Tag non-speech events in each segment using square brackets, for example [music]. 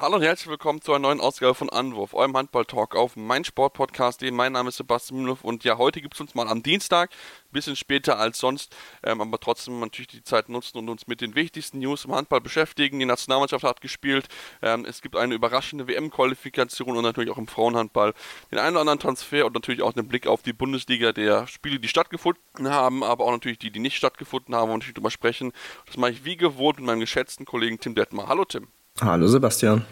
Hallo und herzlich willkommen zu einer neuen Ausgabe von Anwurf, eurem Handball-Talk auf meinsportpodcast.de. Mein Name ist Sebastian Mühlenhoff und ja, heute gibt es uns mal am Dienstag, ein bisschen später als sonst, ähm, aber trotzdem natürlich die Zeit nutzen und uns mit den wichtigsten News im Handball beschäftigen. Die Nationalmannschaft hat gespielt, ähm, es gibt eine überraschende WM-Qualifikation und natürlich auch im Frauenhandball den einen oder anderen Transfer und natürlich auch einen Blick auf die Bundesliga der Spiele, die stattgefunden haben, aber auch natürlich die, die nicht stattgefunden haben und natürlich darüber sprechen. Das mache ich wie gewohnt mit meinem geschätzten Kollegen Tim Detmar. Hallo Tim. Hallo Sebastian.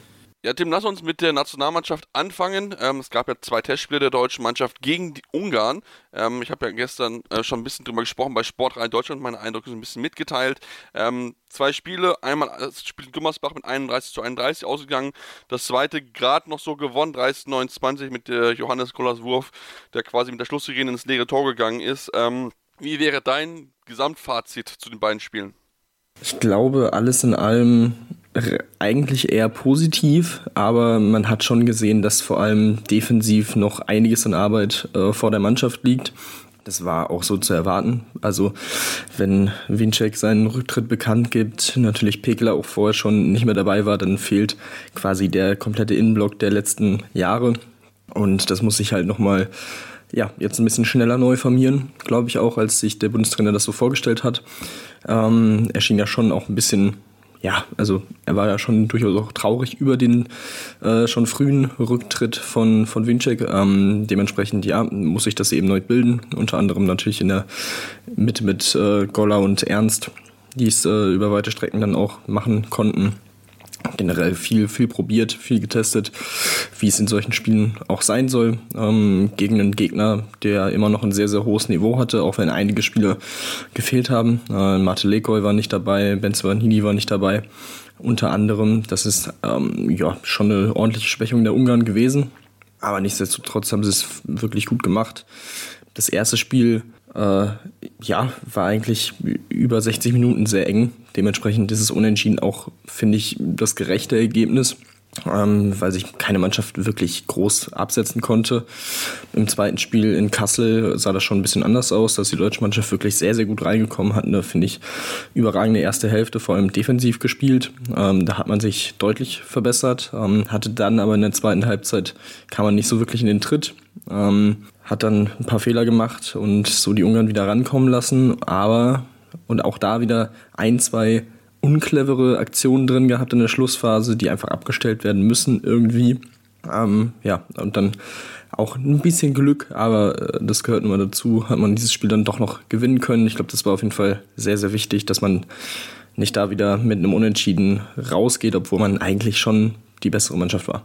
Ja, Tim, lass uns mit der Nationalmannschaft anfangen. Ähm, es gab ja zwei Testspiele der deutschen Mannschaft gegen die Ungarn. Ähm, ich habe ja gestern äh, schon ein bisschen drüber gesprochen bei Sportrein Deutschland, meine Eindrücke so ein bisschen mitgeteilt. Ähm, zwei Spiele, einmal das Spiel in Gummersbach mit 31 zu 31 ausgegangen, das zweite gerade noch so gewonnen, 30 zu 29 mit äh, Johannes Kollers Wurf, der quasi mit der Schlusssirene ins leere Tor gegangen ist. Ähm, wie wäre dein Gesamtfazit zu den beiden Spielen? Ich glaube, alles in allem eigentlich eher positiv, aber man hat schon gesehen, dass vor allem defensiv noch einiges an Arbeit äh, vor der Mannschaft liegt. Das war auch so zu erwarten. Also wenn Winczek seinen Rücktritt bekannt gibt, natürlich Pekler auch vorher schon nicht mehr dabei war, dann fehlt quasi der komplette Innenblock der letzten Jahre. Und das muss sich halt nochmal ja, jetzt ein bisschen schneller neu formieren, glaube ich auch, als sich der Bundestrainer das so vorgestellt hat. Ähm, er schien ja schon auch ein bisschen ja, also er war ja schon durchaus auch traurig über den äh, schon frühen Rücktritt von, von Winczek. Ähm, dementsprechend, ja, muss sich das eben neu bilden. Unter anderem natürlich in der Mitte mit äh, Golla und Ernst, die es äh, über weite Strecken dann auch machen konnten generell viel, viel probiert, viel getestet, wie es in solchen Spielen auch sein soll. Ähm, gegen einen Gegner, der immer noch ein sehr, sehr hohes Niveau hatte, auch wenn einige Spiele gefehlt haben. Äh, Mate Lekoy war nicht dabei, Ben Svanini war nicht dabei. Unter anderem, das ist ähm, ja schon eine ordentliche Schwächung der Ungarn gewesen. Aber nichtsdestotrotz haben sie es wirklich gut gemacht. Das erste Spiel äh, ja, war eigentlich über 60 Minuten sehr eng. Dementsprechend ist es unentschieden auch, finde ich, das gerechte Ergebnis, ähm, weil sich keine Mannschaft wirklich groß absetzen konnte. Im zweiten Spiel in Kassel sah das schon ein bisschen anders aus, dass die deutsche Mannschaft wirklich sehr, sehr gut reingekommen hat. Eine, finde ich, überragende erste Hälfte, vor allem defensiv gespielt. Ähm, da hat man sich deutlich verbessert, ähm, hatte dann aber in der zweiten Halbzeit, kam man nicht so wirklich in den Tritt. Hat dann ein paar Fehler gemacht und so die Ungarn wieder rankommen lassen, aber und auch da wieder ein, zwei unclevere Aktionen drin gehabt in der Schlussphase, die einfach abgestellt werden müssen irgendwie. Ähm, ja, und dann auch ein bisschen Glück, aber äh, das gehört nun mal dazu, hat man dieses Spiel dann doch noch gewinnen können. Ich glaube, das war auf jeden Fall sehr, sehr wichtig, dass man nicht da wieder mit einem Unentschieden rausgeht, obwohl man eigentlich schon die bessere Mannschaft war.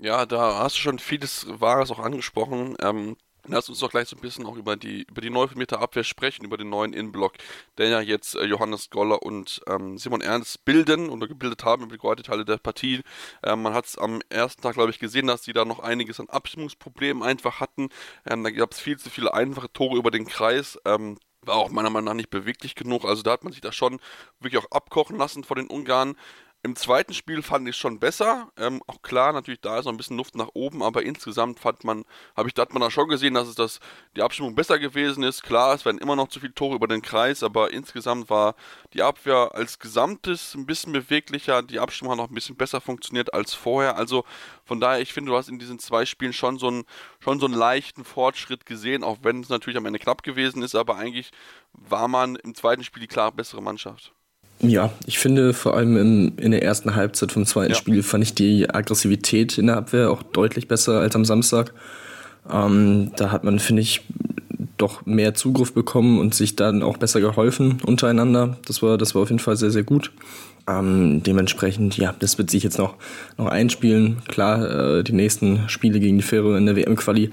Ja, da hast du schon vieles Wahres auch angesprochen. Ähm, Lass uns doch gleich so ein bisschen auch über die, über die neu formierte Abwehr sprechen, über den neuen Innenblock, der ja jetzt äh, Johannes Goller und ähm, Simon Ernst bilden oder gebildet haben über die zweite Teile der Partie. Ähm, man hat es am ersten Tag, glaube ich, gesehen, dass die da noch einiges an Abstimmungsproblemen einfach hatten. Ähm, da gab es viel zu viele einfache Tore über den Kreis. Ähm, war auch meiner Meinung nach nicht beweglich genug. Also da hat man sich da schon wirklich auch abkochen lassen vor den Ungarn. Im zweiten Spiel fand ich es schon besser. Ähm, auch klar, natürlich, da ist noch ein bisschen Luft nach oben, aber insgesamt fand man, habe ich, da hat man da schon gesehen, dass es das, die Abstimmung besser gewesen ist. Klar, es werden immer noch zu viele Tore über den Kreis, aber insgesamt war die Abwehr als Gesamtes ein bisschen beweglicher. Die Abstimmung hat noch ein bisschen besser funktioniert als vorher. Also von daher, ich finde, du hast in diesen zwei Spielen schon so einen, schon so einen leichten Fortschritt gesehen, auch wenn es natürlich am Ende knapp gewesen ist, aber eigentlich war man im zweiten Spiel die klar bessere Mannschaft. Ja, ich finde vor allem in, in der ersten Halbzeit vom zweiten ja. Spiel fand ich die Aggressivität in der Abwehr auch deutlich besser als am Samstag. Ähm, da hat man, finde ich, doch mehr Zugriff bekommen und sich dann auch besser geholfen untereinander. Das war, das war auf jeden Fall sehr, sehr gut. Ähm, dementsprechend, ja, das wird sich jetzt noch, noch einspielen. Klar, äh, die nächsten Spiele gegen die Fähre in der WM-Quali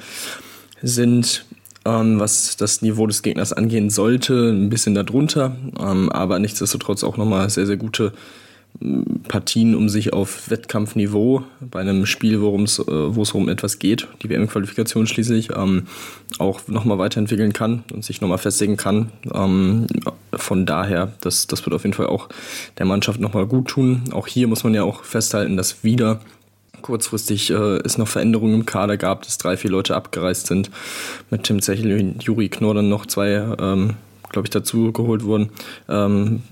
sind ähm, was das Niveau des Gegners angehen sollte, ein bisschen darunter, ähm, aber nichtsdestotrotz auch nochmal sehr, sehr gute ähm, Partien, um sich auf Wettkampfniveau bei einem Spiel, worum es, äh, wo um etwas geht, die WM-Qualifikation schließlich, ähm, auch nochmal weiterentwickeln kann und sich nochmal festigen kann. Ähm, von daher, das, das wird auf jeden Fall auch der Mannschaft nochmal gut tun. Auch hier muss man ja auch festhalten, dass wieder kurzfristig äh, es noch Veränderungen im Kader gab, dass drei, vier Leute abgereist sind. Mit Tim Zechel und Juri Knorr dann noch zwei, ähm, glaube ich, dazu geholt wurden. Ähm,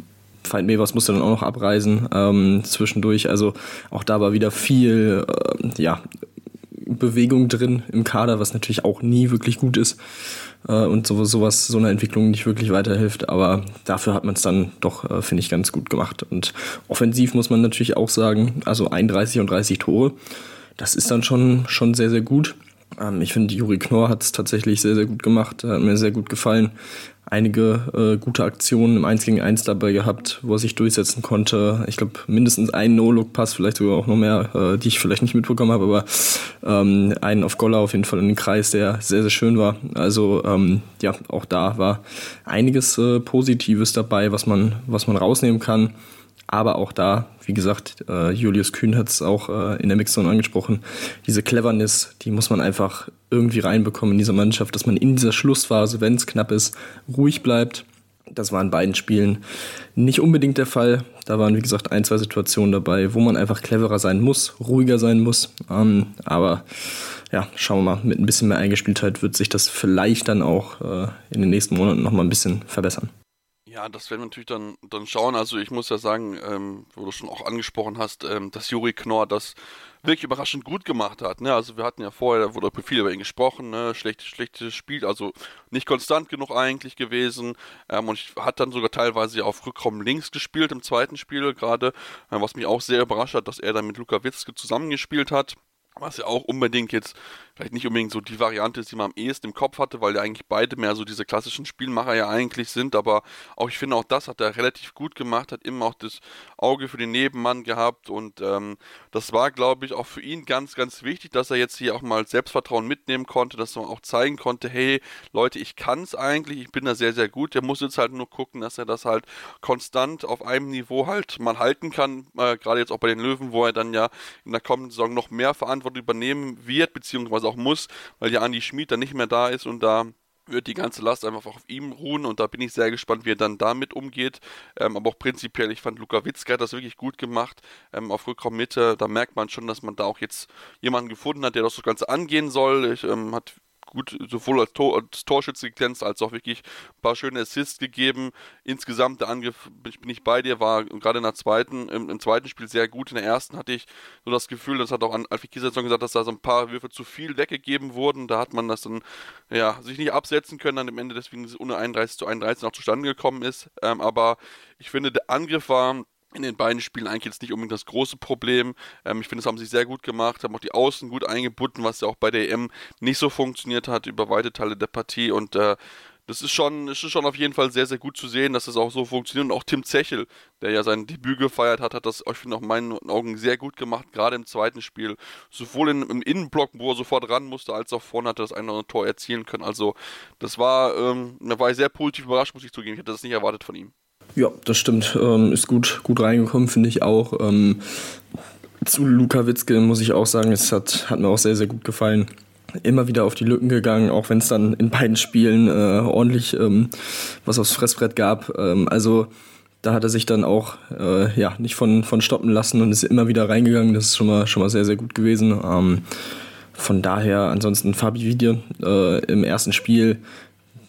Veit Mevers musste dann auch noch abreisen ähm, zwischendurch. Also auch da war wieder viel äh, ja, Bewegung drin im Kader, was natürlich auch nie wirklich gut ist äh, und so, sowas, so eine Entwicklung nicht wirklich weiterhilft. Aber dafür hat man es dann doch, äh, finde ich, ganz gut gemacht. Und offensiv muss man natürlich auch sagen, also 31 und 30 Tore, das ist dann schon, schon sehr, sehr gut. Ähm, ich finde, Juri Knorr hat es tatsächlich sehr, sehr gut gemacht, hat mir sehr gut gefallen einige äh, gute Aktionen im 1 gegen 1 dabei gehabt, wo er sich durchsetzen konnte. Ich glaube, mindestens einen No-Look-Pass, vielleicht sogar auch noch mehr, äh, die ich vielleicht nicht mitbekommen habe, aber ähm, einen auf Golla auf jeden Fall in den Kreis, der sehr, sehr schön war. Also ähm, ja, auch da war einiges äh, Positives dabei, was man, was man rausnehmen kann. Aber auch da, wie gesagt, äh, Julius Kühn hat es auch äh, in der Mixzone angesprochen, diese Cleverness, die muss man einfach irgendwie reinbekommen in dieser Mannschaft, dass man in dieser Schlussphase, wenn es knapp ist, ruhig bleibt. Das war in beiden Spielen nicht unbedingt der Fall. Da waren, wie gesagt, ein, zwei Situationen dabei, wo man einfach cleverer sein muss, ruhiger sein muss. Ähm, aber ja, schauen wir mal, mit ein bisschen mehr Eingespieltheit wird sich das vielleicht dann auch äh, in den nächsten Monaten nochmal ein bisschen verbessern. Ja, das werden wir natürlich dann, dann schauen. Also ich muss ja sagen, ähm, wo du schon auch angesprochen hast, ähm, dass Juri Knorr das wirklich überraschend gut gemacht hat. Ne? Also wir hatten ja vorher, da wurde viel über ihn gesprochen, ne? schlechtes, schlechtes Spiel, also nicht konstant genug eigentlich gewesen. Ähm, und hat dann sogar teilweise auf Rückraum links gespielt im zweiten Spiel gerade, äh, was mich auch sehr überrascht hat, dass er dann mit Luka Witzke zusammengespielt hat. Was ja auch unbedingt jetzt vielleicht nicht unbedingt so die Variante ist, die man am ehesten im Kopf hatte, weil ja eigentlich beide mehr so diese klassischen Spielmacher ja eigentlich sind, aber auch ich finde auch das hat er relativ gut gemacht, hat immer auch das Auge für den Nebenmann gehabt. Und ähm, das war, glaube ich, auch für ihn ganz, ganz wichtig, dass er jetzt hier auch mal Selbstvertrauen mitnehmen konnte, dass er auch zeigen konnte, hey Leute, ich kann es eigentlich, ich bin da sehr, sehr gut, der muss jetzt halt nur gucken, dass er das halt konstant auf einem Niveau halt mal halten kann, äh, gerade jetzt auch bei den Löwen, wo er dann ja in der kommenden Saison noch mehr Verantwortung übernehmen wird, beziehungsweise auch muss, weil ja Andi Schmid dann nicht mehr da ist und da wird die ganze Last einfach auf ihm ruhen und da bin ich sehr gespannt, wie er dann damit umgeht. Ähm, aber auch prinzipiell, ich fand Luka Witzke hat das wirklich gut gemacht ähm, auf Rückraummitte. Da merkt man schon, dass man da auch jetzt jemanden gefunden hat, der das Ganze angehen soll. Ich, ähm, hat gut sowohl als, Tor, als Torschütze geglänzt, als auch wirklich ein paar schöne Assists gegeben. Insgesamt der Angriff, bin ich, bei dir, war gerade in der zweiten, im, im, zweiten Spiel sehr gut. In der ersten hatte ich so das Gefühl, das hat auch Alfie Kieser gesagt, dass da so ein paar Würfe zu viel weggegeben wurden. Da hat man das dann, ja, sich nicht absetzen können, dann am Ende deswegen das ohne 31 zu 31 noch zustande gekommen ist. Ähm, aber ich finde, der Angriff war in den beiden Spielen eigentlich jetzt nicht unbedingt das große Problem. Ähm, ich finde, es haben sie sehr gut gemacht, haben auch die Außen gut eingebunden, was ja auch bei der EM nicht so funktioniert hat über weite Teile der Partie und äh, das ist schon, ist schon auf jeden Fall sehr, sehr gut zu sehen, dass das auch so funktioniert. Und auch Tim Zechel, der ja sein Debüt gefeiert hat, hat das, ich finde, auch in meinen Augen sehr gut gemacht, gerade im zweiten Spiel. Sowohl in, im Innenblock, wo er sofort ran musste, als auch vorne hat er das eine oder andere Tor erzielen können. Also, das war, ähm, da war ich sehr positiv überrascht, muss ich zugeben. Ich hätte das nicht erwartet von ihm. Ja, das stimmt. Ähm, ist gut, gut reingekommen, finde ich auch. Ähm, zu Luka Witzke muss ich auch sagen, es hat, hat mir auch sehr, sehr gut gefallen. Immer wieder auf die Lücken gegangen, auch wenn es dann in beiden Spielen äh, ordentlich ähm, was aufs Fressbrett gab. Ähm, also da hat er sich dann auch äh, ja, nicht von, von stoppen lassen und ist immer wieder reingegangen. Das ist schon mal, schon mal sehr, sehr gut gewesen. Ähm, von daher, ansonsten Fabi Vidie äh, im ersten Spiel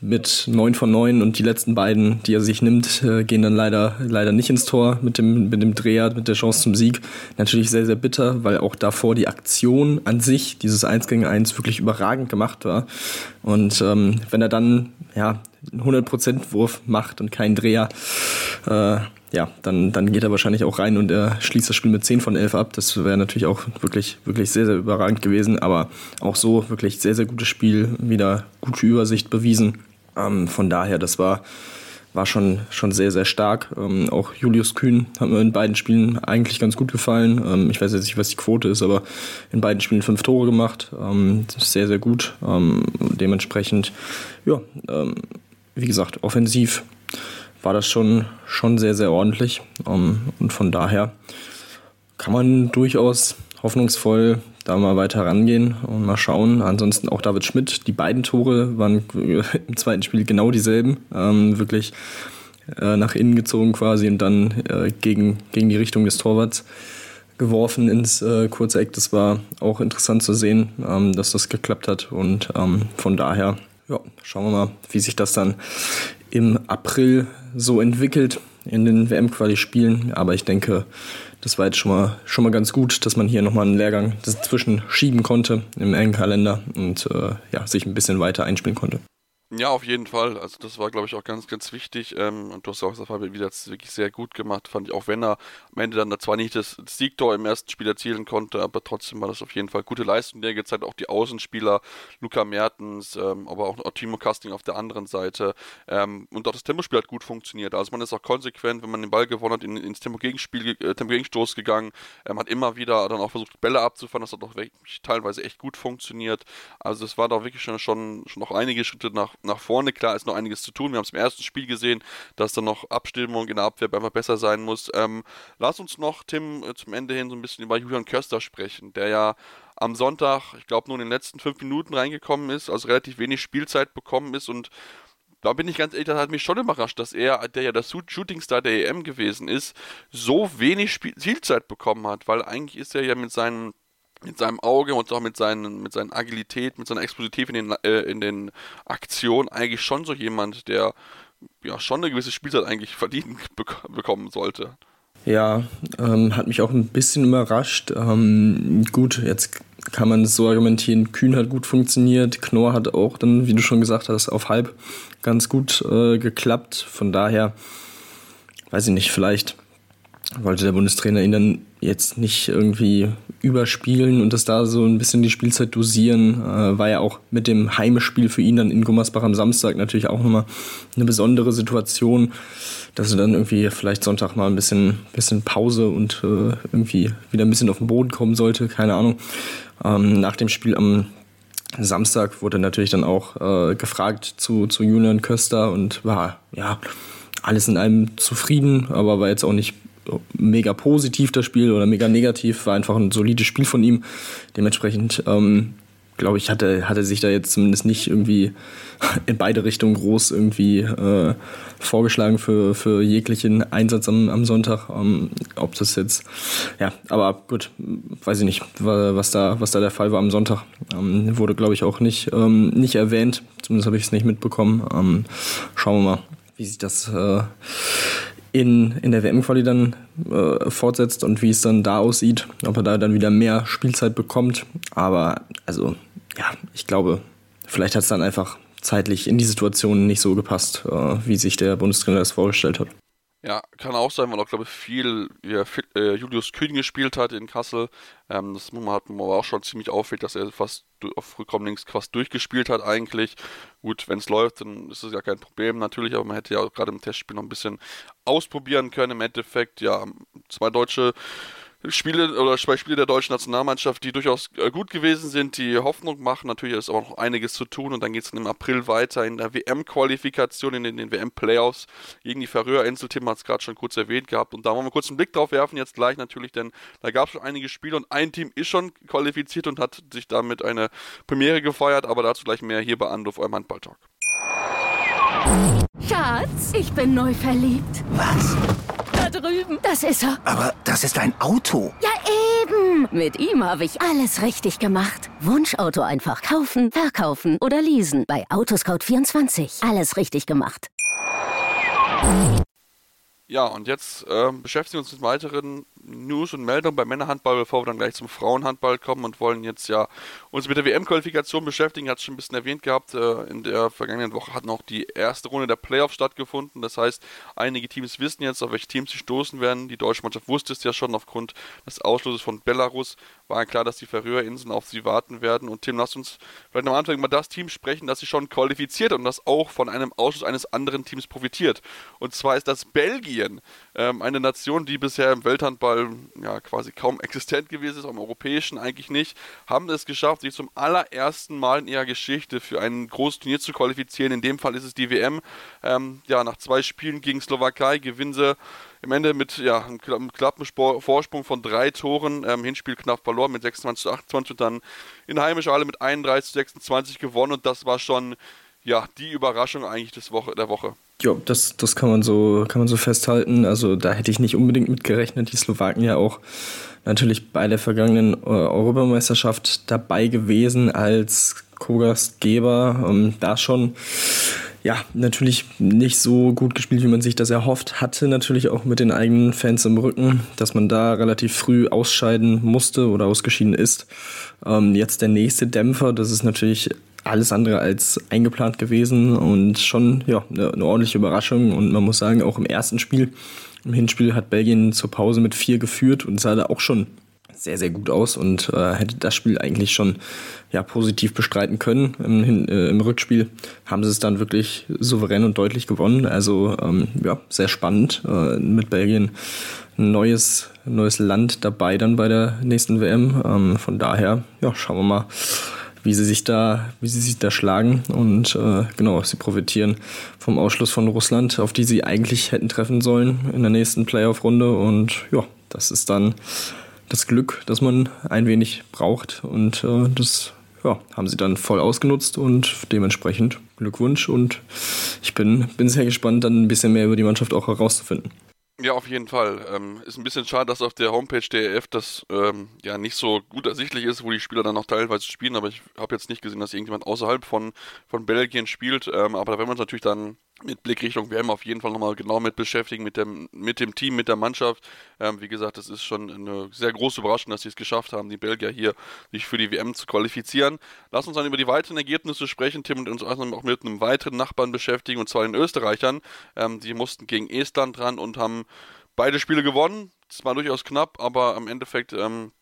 mit 9 von 9 und die letzten beiden, die er sich nimmt, äh, gehen dann leider, leider nicht ins Tor mit dem, mit dem Dreher, mit der Chance zum Sieg. Natürlich sehr, sehr bitter, weil auch davor die Aktion an sich, dieses 1 gegen 1, wirklich überragend gemacht war. Und ähm, wenn er dann ja, einen 100% Wurf macht und keinen Dreher, äh, ja, dann, dann geht er wahrscheinlich auch rein und er schließt das Spiel mit 10 von 11 ab. Das wäre natürlich auch wirklich, wirklich sehr, sehr überragend gewesen. Aber auch so wirklich sehr, sehr gutes Spiel, wieder gute Übersicht bewiesen. Ähm, von daher, das war, war schon, schon sehr, sehr stark. Ähm, auch Julius Kühn hat mir in beiden Spielen eigentlich ganz gut gefallen. Ähm, ich weiß jetzt nicht, was die Quote ist, aber in beiden Spielen fünf Tore gemacht. Ähm, sehr, sehr gut. Ähm, dementsprechend, ja, ähm, wie gesagt, offensiv war das schon, schon sehr, sehr ordentlich. und von daher kann man durchaus hoffnungsvoll da mal weiter rangehen und mal schauen. Ansonsten auch David Schmidt. Die beiden Tore waren [laughs] im zweiten Spiel genau dieselben. Ähm, wirklich äh, nach innen gezogen quasi und dann äh, gegen, gegen die Richtung des Torwarts geworfen ins äh, kurze Eck. Das war auch interessant zu sehen, ähm, dass das geklappt hat. Und ähm, von daher, ja, schauen wir mal, wie sich das dann im April so entwickelt in den WM-Quali-Spielen. Aber ich denke, das war jetzt schon mal, schon mal ganz gut, dass man hier nochmal einen Lehrgang dazwischen schieben konnte im engen Kalender und äh, ja, sich ein bisschen weiter einspielen konnte. Ja, auf jeden Fall. Also das war, glaube ich, auch ganz, ganz wichtig. Ähm, und du hast auch gesagt, Fabian wieder wirklich sehr gut gemacht, fand ich. Auch wenn er am Ende dann zwar nicht das Siegtor im ersten Spiel erzielen konnte, aber trotzdem war das auf jeden Fall gute Leistung. Der gezeigt auch die Außenspieler, Luca Mertens, ähm, aber auch, auch Timo Casting auf der anderen Seite. Ähm, und auch das Tempospiel hat gut funktioniert. Also man ist auch konsequent, wenn man den Ball gewonnen hat, in, ins Tempo-Gegenspiel, äh, Tempo-Gegenstoß gegangen, ähm, hat immer wieder dann auch versucht, Bälle abzufahren. Das hat auch wirklich teilweise echt gut funktioniert. Also es war da wirklich schon, schon, schon noch einige Schritte nach nach vorne. Klar ist noch einiges zu tun. Wir haben es im ersten Spiel gesehen, dass da noch Abstimmung in der Abwehr einfach besser sein muss. Ähm, lass uns noch, Tim, äh, zum Ende hin so ein bisschen über Julian Köster sprechen, der ja am Sonntag, ich glaube, nur in den letzten fünf Minuten reingekommen ist, also relativ wenig Spielzeit bekommen ist und da bin ich ganz ehrlich, das hat mich schon überrascht, dass er, der ja der Shootingstar der EM gewesen ist, so wenig Spielzeit bekommen hat, weil eigentlich ist er ja mit seinen mit seinem Auge und auch mit seinen, mit seiner Agilität, mit seiner Explosivität in den, äh, in den Aktionen eigentlich schon so jemand, der ja schon eine gewisse Spielzeit eigentlich verdienen [laughs] bek bekommen sollte. Ja, ähm, hat mich auch ein bisschen überrascht. Ähm, gut, jetzt kann man es so argumentieren, Kühn hat gut funktioniert, Knorr hat auch dann, wie du schon gesagt hast, auf halb ganz gut äh, geklappt. Von daher, weiß ich nicht, vielleicht wollte der Bundestrainer ihn dann jetzt nicht irgendwie überspielen und das da so ein bisschen die Spielzeit dosieren. Äh, war ja auch mit dem Heimspiel für ihn dann in Gummersbach am Samstag natürlich auch nochmal eine besondere Situation, dass er dann irgendwie vielleicht Sonntag mal ein bisschen, bisschen Pause und äh, irgendwie wieder ein bisschen auf den Boden kommen sollte, keine Ahnung. Ähm, nach dem Spiel am Samstag wurde natürlich dann auch äh, gefragt zu, zu Julian Köster und war ja alles in allem zufrieden, aber war jetzt auch nicht mega positiv das Spiel oder mega negativ, war einfach ein solides Spiel von ihm. Dementsprechend, ähm, glaube ich, hatte, hatte sich da jetzt zumindest nicht irgendwie [laughs] in beide Richtungen groß irgendwie äh, vorgeschlagen für, für jeglichen Einsatz am, am Sonntag. Ähm, ob das jetzt, ja, aber gut, weiß ich nicht, was da, was da der Fall war am Sonntag. Ähm, wurde, glaube ich, auch nicht, ähm, nicht erwähnt. Zumindest habe ich es nicht mitbekommen. Ähm, schauen wir mal, wie sich das äh, in, in der WM-Quali dann äh, fortsetzt und wie es dann da aussieht, ob er da dann wieder mehr Spielzeit bekommt. Aber also, ja, ich glaube, vielleicht hat es dann einfach zeitlich in die Situation nicht so gepasst, äh, wie sich der Bundestrainer das vorgestellt hat. Ja, kann auch sein, weil auch, glaube ich, viel ja, äh, Julius Kühn gespielt hat in Kassel. Ähm, das hat man aber auch schon ziemlich auffällt, dass er fast auf Rückraum links fast durchgespielt hat eigentlich. Gut, wenn es läuft, dann ist es ja kein Problem natürlich, aber man hätte ja gerade im Testspiel noch ein bisschen ausprobieren können. Im Endeffekt, ja, zwei deutsche Spiele oder zwei Spiele der deutschen Nationalmannschaft, die durchaus äh, gut gewesen sind, die Hoffnung machen. Natürlich ist aber noch einiges zu tun und dann geht es im April weiter in der WM-Qualifikation, in den, den WM-Playoffs gegen die Färöerinsel. Tim hat es gerade schon kurz erwähnt gehabt und da wollen wir kurz einen Blick drauf werfen, jetzt gleich natürlich, denn da gab es schon einige Spiele und ein Team ist schon qualifiziert und hat sich damit eine Premiere gefeiert, aber dazu gleich mehr hier bei Anruf, eurem Handballtalk. Schatz, ich bin neu verliebt. Was? Drüben. Das ist er. Aber das ist ein Auto. Ja, eben. Mit ihm habe ich alles richtig gemacht. Wunschauto einfach kaufen, verkaufen oder leasen. Bei Autoscout24. Alles richtig gemacht. Ja, und jetzt äh, beschäftigen wir uns mit weiteren News und Meldungen beim Männerhandball, bevor wir dann gleich zum Frauenhandball kommen und wollen jetzt ja uns mit der WM-Qualifikation beschäftigen. Hat es schon ein bisschen erwähnt gehabt. Äh, in der vergangenen Woche hat noch die erste Runde der Playoffs stattgefunden. Das heißt, einige Teams wissen jetzt, auf welche Teams sie stoßen werden. Die deutsche Mannschaft wusste es ja schon aufgrund des Ausschlusses von Belarus. War klar, dass die Färöerinseln auf sie warten werden. Und Tim, lass uns vielleicht am Anfang mal das Team sprechen, das sich schon qualifiziert und das auch von einem Ausschluss eines anderen Teams profitiert. Und zwar ist das Belgien, ähm, eine Nation, die bisher im Welthandball ja quasi kaum existent gewesen ist, im europäischen eigentlich nicht, haben es geschafft, sich zum allerersten Mal in ihrer Geschichte für ein großes Turnier zu qualifizieren. In dem Fall ist es die WM. Ähm, ja, nach zwei Spielen gegen Slowakei gewinnen sie im Ende mit ja, einem knappen Vorsprung von drei Toren. Ähm, Hinspiel knapp verloren mit 26 zu 28 und dann in heimischer Halle mit 31 zu 26 gewonnen und das war schon ja die Überraschung eigentlich des Woche, der Woche. Ja, das, das kann man so, kann man so festhalten. Also da hätte ich nicht unbedingt mit gerechnet. Die Slowaken ja auch natürlich bei der vergangenen äh, Europameisterschaft dabei gewesen als Co-Gastgeber. Ähm, da schon ja, natürlich nicht so gut gespielt, wie man sich das erhofft hatte. Natürlich auch mit den eigenen Fans im Rücken, dass man da relativ früh ausscheiden musste oder ausgeschieden ist. Ähm, jetzt der nächste Dämpfer, das ist natürlich alles andere als eingeplant gewesen und schon ja, eine, eine ordentliche Überraschung. Und man muss sagen, auch im ersten Spiel, im Hinspiel hat Belgien zur Pause mit vier geführt und sah da auch schon sehr, sehr gut aus und äh, hätte das Spiel eigentlich schon ja, positiv bestreiten können. Im, äh, Im, Rückspiel haben sie es dann wirklich souverän und deutlich gewonnen. Also ähm, ja, sehr spannend äh, mit Belgien ein neues, neues Land dabei dann bei der nächsten WM. Ähm, von daher, ja, schauen wir mal wie sie sich da, wie sie sich da schlagen. Und äh, genau, sie profitieren vom Ausschluss von Russland, auf die sie eigentlich hätten treffen sollen in der nächsten Playoff-Runde. Und ja, das ist dann das Glück, das man ein wenig braucht. Und äh, das ja, haben sie dann voll ausgenutzt und dementsprechend Glückwunsch. Und ich bin, bin sehr gespannt, dann ein bisschen mehr über die Mannschaft auch herauszufinden. Ja, auf jeden Fall. Ähm, ist ein bisschen schade, dass auf der Homepage der EF das ähm, ja nicht so gut ersichtlich ist, wo die Spieler dann noch teilweise spielen, aber ich habe jetzt nicht gesehen, dass irgendjemand außerhalb von, von Belgien spielt. Ähm, aber da werden wir uns natürlich dann mit Blick Richtung WM auf jeden Fall nochmal genau mit beschäftigen, mit dem, mit dem Team, mit der Mannschaft. Ähm, wie gesagt, es ist schon eine sehr große Überraschung, dass sie es geschafft haben, die Belgier hier sich für die WM zu qualifizieren. Lass uns dann über die weiteren Ergebnisse sprechen, Tim, und uns auch mit einem weiteren Nachbarn beschäftigen, und zwar den Österreichern. Ähm, die mussten gegen Estland ran und haben beide Spiele gewonnen. Es war durchaus knapp, aber im Endeffekt ähm,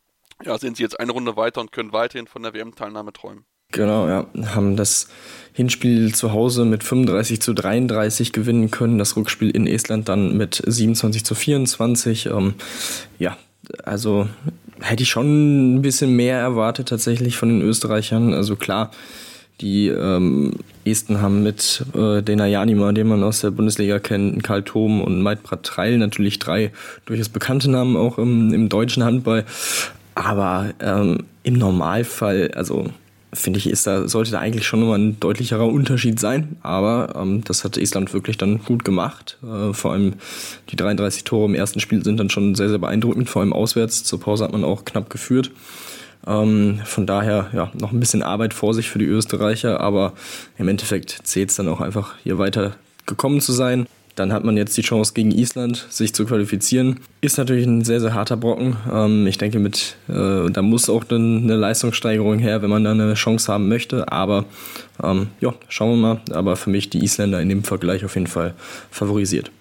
ja, sind sie jetzt eine Runde weiter und können weiterhin von der WM-Teilnahme träumen. Genau, ja. Haben das Hinspiel zu Hause mit 35 zu 33 gewinnen können, das Rückspiel in Estland dann mit 27 zu 24. Ähm, ja, also hätte ich schon ein bisschen mehr erwartet tatsächlich von den Österreichern. Also klar, die ähm, Esten haben mit äh, Dena Janima, den man aus der Bundesliga kennt, Karl Thom und Maitprat Treil natürlich drei durchaus bekannte Namen auch im, im deutschen Handball. Aber ähm, im Normalfall, also finde ich, ist da, sollte da eigentlich schon nochmal ein deutlicherer Unterschied sein. Aber ähm, das hat Island wirklich dann gut gemacht. Äh, vor allem die 33 Tore im ersten Spiel sind dann schon sehr, sehr beeindruckend. Vor allem auswärts. Zur Pause hat man auch knapp geführt. Ähm, von daher ja noch ein bisschen Arbeit vor sich für die Österreicher. Aber im Endeffekt zählt es dann auch einfach, hier weiter gekommen zu sein. Dann hat man jetzt die Chance gegen Island, sich zu qualifizieren. Ist natürlich ein sehr, sehr harter Brocken. Ähm, ich denke, mit, äh, da muss auch dann eine Leistungssteigerung her, wenn man da eine Chance haben möchte. Aber ähm, ja, schauen wir mal. Aber für mich die Isländer in dem Vergleich auf jeden Fall favorisiert.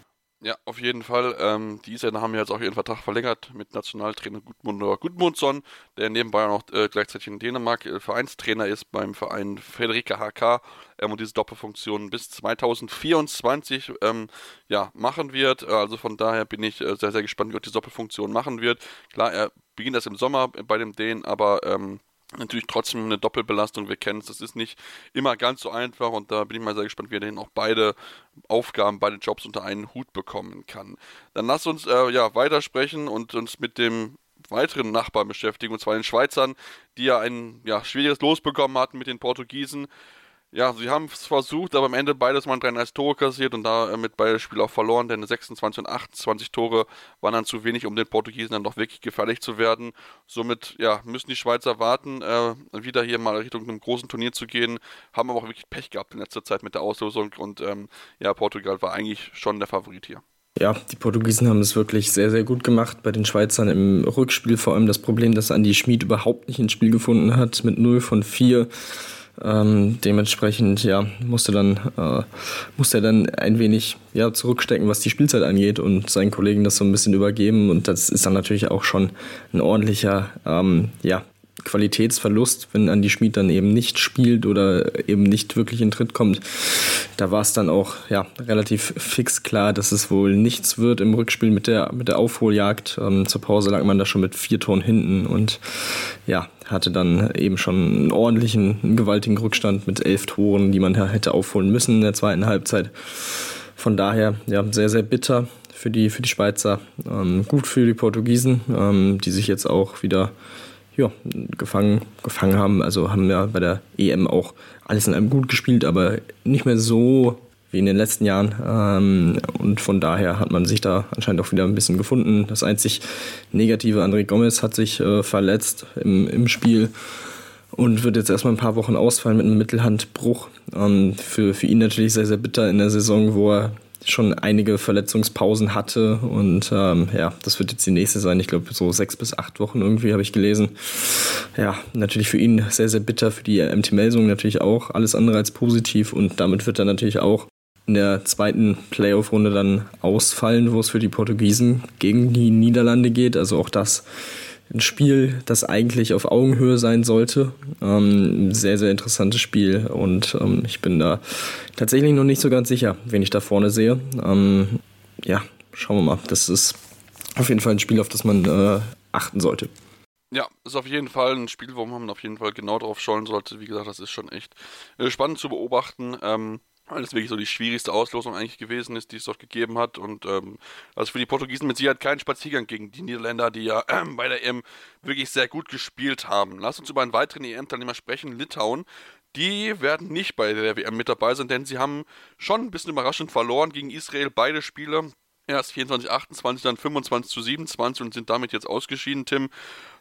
Ja, auf jeden Fall. Ähm, die Isländer haben jetzt auch ihren Vertrag verlängert mit Nationaltrainer Gudmundur Gudmundsson, der nebenbei auch äh, gleichzeitig in Dänemark äh, Vereinstrainer ist beim Verein Frederike HK ähm, und diese Doppelfunktion bis 2024 ähm, ja, machen wird. Also von daher bin ich äh, sehr, sehr gespannt, wie er die Doppelfunktion machen wird. Klar, er beginnt das im Sommer bei dem Dänen, aber ähm, natürlich trotzdem eine Doppelbelastung. Wir kennen es, das ist nicht immer ganz so einfach und da bin ich mal sehr gespannt, wie er denn auch beide Aufgaben, beide Jobs unter einen Hut bekommen kann. Dann lass uns äh, ja weitersprechen und uns mit dem weiteren Nachbarn beschäftigen, und zwar den Schweizern, die ja ein ja, schwieriges Los bekommen hatten mit den Portugiesen ja, sie haben es versucht, aber am Ende beides mal 33 Tore kassiert und damit beide Spiele auch verloren, denn 26 und 28 Tore waren dann zu wenig, um den Portugiesen dann doch wirklich gefährlich zu werden. Somit ja, müssen die Schweizer warten, äh, wieder hier mal Richtung einem großen Turnier zu gehen, haben aber auch wirklich Pech gehabt in letzter Zeit mit der Auslosung und ähm, ja, Portugal war eigentlich schon der Favorit hier. Ja, die Portugiesen haben es wirklich sehr, sehr gut gemacht. Bei den Schweizern im Rückspiel vor allem das Problem, dass Andi Schmid überhaupt nicht ins Spiel gefunden hat mit 0 von 4 ähm, dementsprechend ja, musste dann äh, musste er dann ein wenig ja, zurückstecken, was die Spielzeit angeht und seinen Kollegen das so ein bisschen übergeben. Und das ist dann natürlich auch schon ein ordentlicher ähm, ja, Qualitätsverlust, wenn Andy Schmid dann eben nicht spielt oder eben nicht wirklich in Tritt kommt. Da war es dann auch ja, relativ fix klar, dass es wohl nichts wird im Rückspiel mit der, mit der Aufholjagd. Ähm, zur Pause lag man da schon mit vier Toren hinten und ja, hatte dann eben schon einen ordentlichen, einen gewaltigen Rückstand mit elf Toren, die man hätte aufholen müssen in der zweiten Halbzeit. Von daher, ja, sehr, sehr bitter für die, für die Schweizer. Ähm, gut für die Portugiesen, ähm, die sich jetzt auch wieder ja, gefangen, gefangen haben. Also haben ja bei der EM auch alles in einem gut gespielt, aber nicht mehr so wie in den letzten Jahren. Ähm, und von daher hat man sich da anscheinend auch wieder ein bisschen gefunden. Das einzig Negative, André Gomez hat sich äh, verletzt im, im Spiel und wird jetzt erstmal ein paar Wochen ausfallen mit einem Mittelhandbruch. Ähm, für, für ihn natürlich sehr, sehr bitter in der Saison, wo er schon einige Verletzungspausen hatte und ähm, ja, das wird jetzt die nächste sein. Ich glaube, so sechs bis acht Wochen irgendwie habe ich gelesen. Ja, natürlich für ihn sehr, sehr bitter, für die MT Melsung natürlich auch. Alles andere als positiv und damit wird er natürlich auch in der zweiten Playoff-Runde dann ausfallen, wo es für die Portugiesen gegen die Niederlande geht. Also auch das ein Spiel, das eigentlich auf Augenhöhe sein sollte. Ähm, sehr, sehr interessantes Spiel und ähm, ich bin da tatsächlich noch nicht so ganz sicher, wen ich da vorne sehe. Ähm, ja, schauen wir mal. Das ist auf jeden Fall ein Spiel, auf das man äh, achten sollte. Ja, ist auf jeden Fall ein Spiel, wo man auf jeden Fall genau drauf schauen sollte. Wie gesagt, das ist schon echt äh, spannend zu beobachten. Ähm, weil das wirklich so die schwierigste Auslosung eigentlich gewesen ist, die es dort gegeben hat. Und ähm, also für die Portugiesen mit Sicherheit kein Spaziergang gegen die Niederländer, die ja äh, [clears throat] bei der EM wirklich sehr gut gespielt haben. Lass uns über einen weiteren EM-Teilnehmer sprechen, Litauen. Die werden nicht bei der WM mit dabei sein, denn sie haben schon ein bisschen überraschend verloren gegen Israel beide Spiele. Erst 24, 28, dann 25 zu 27 und sind damit jetzt ausgeschieden, Tim.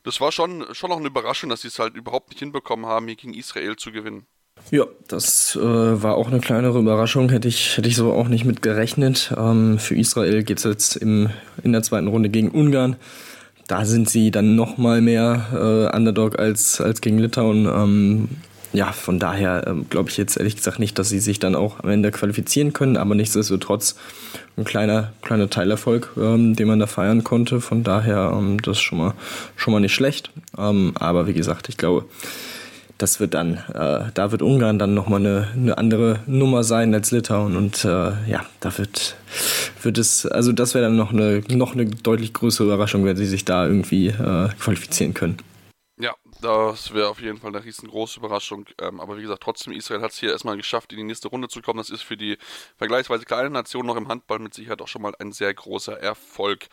Das war schon, schon noch eine Überraschung, dass sie es halt überhaupt nicht hinbekommen haben, hier gegen Israel zu gewinnen. Ja, das äh, war auch eine kleinere Überraschung, hätte ich, hätte ich so auch nicht mit gerechnet. Ähm, für Israel geht es jetzt im, in der zweiten Runde gegen Ungarn. Da sind sie dann noch mal mehr äh, Underdog als, als gegen Litauen. Ähm, ja, von daher ähm, glaube ich jetzt ehrlich gesagt nicht, dass sie sich dann auch am Ende qualifizieren können, aber nichtsdestotrotz ein kleiner, kleiner Teilerfolg, ähm, den man da feiern konnte. Von daher, ähm, das ist schon mal, schon mal nicht schlecht. Ähm, aber wie gesagt, ich glaube, das wird dann, äh, da wird Ungarn dann nochmal eine, eine andere Nummer sein als Litauen und äh, ja, da wird, wird es, also das wäre dann noch eine, noch eine deutlich größere Überraschung, wenn sie sich da irgendwie äh, qualifizieren können. Das wäre auf jeden Fall eine riesengroße Überraschung. Ähm, aber wie gesagt, trotzdem, Israel hat es hier erstmal geschafft, in die nächste Runde zu kommen. Das ist für die vergleichsweise kleine Nation noch im Handball mit Sicherheit auch schon mal ein sehr großer Erfolg.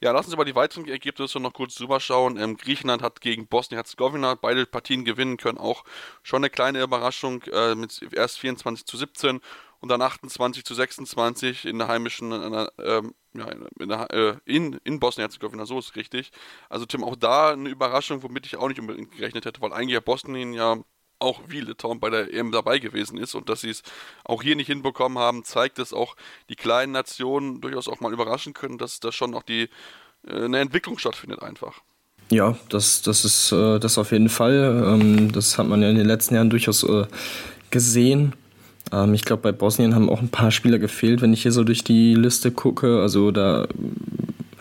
Ja, lassen Sie aber die weiteren Ergebnisse noch kurz drüber schauen. Ähm, Griechenland hat gegen Bosnien-Herzegowina beide Partien gewinnen können. Auch schon eine kleine Überraschung äh, mit erst 24 zu 17 und dann 28 zu 26 in der heimischen, ähm, ja, in, äh, in, in Bosnien-Herzegowina, so ist es richtig. Also Tim, auch da eine Überraschung, womit ich auch nicht unbedingt gerechnet hätte, weil eigentlich ja Bosnien ja auch wie Litauen bei der EM dabei gewesen ist und dass sie es auch hier nicht hinbekommen haben, zeigt, dass auch die kleinen Nationen durchaus auch mal überraschen können, dass da schon auch die äh, eine Entwicklung stattfindet einfach. Ja, das, das ist äh, das auf jeden Fall. Ähm, das hat man ja in den letzten Jahren durchaus äh, gesehen. Ähm, ich glaube, bei Bosnien haben auch ein paar Spieler gefehlt, wenn ich hier so durch die Liste gucke. Also da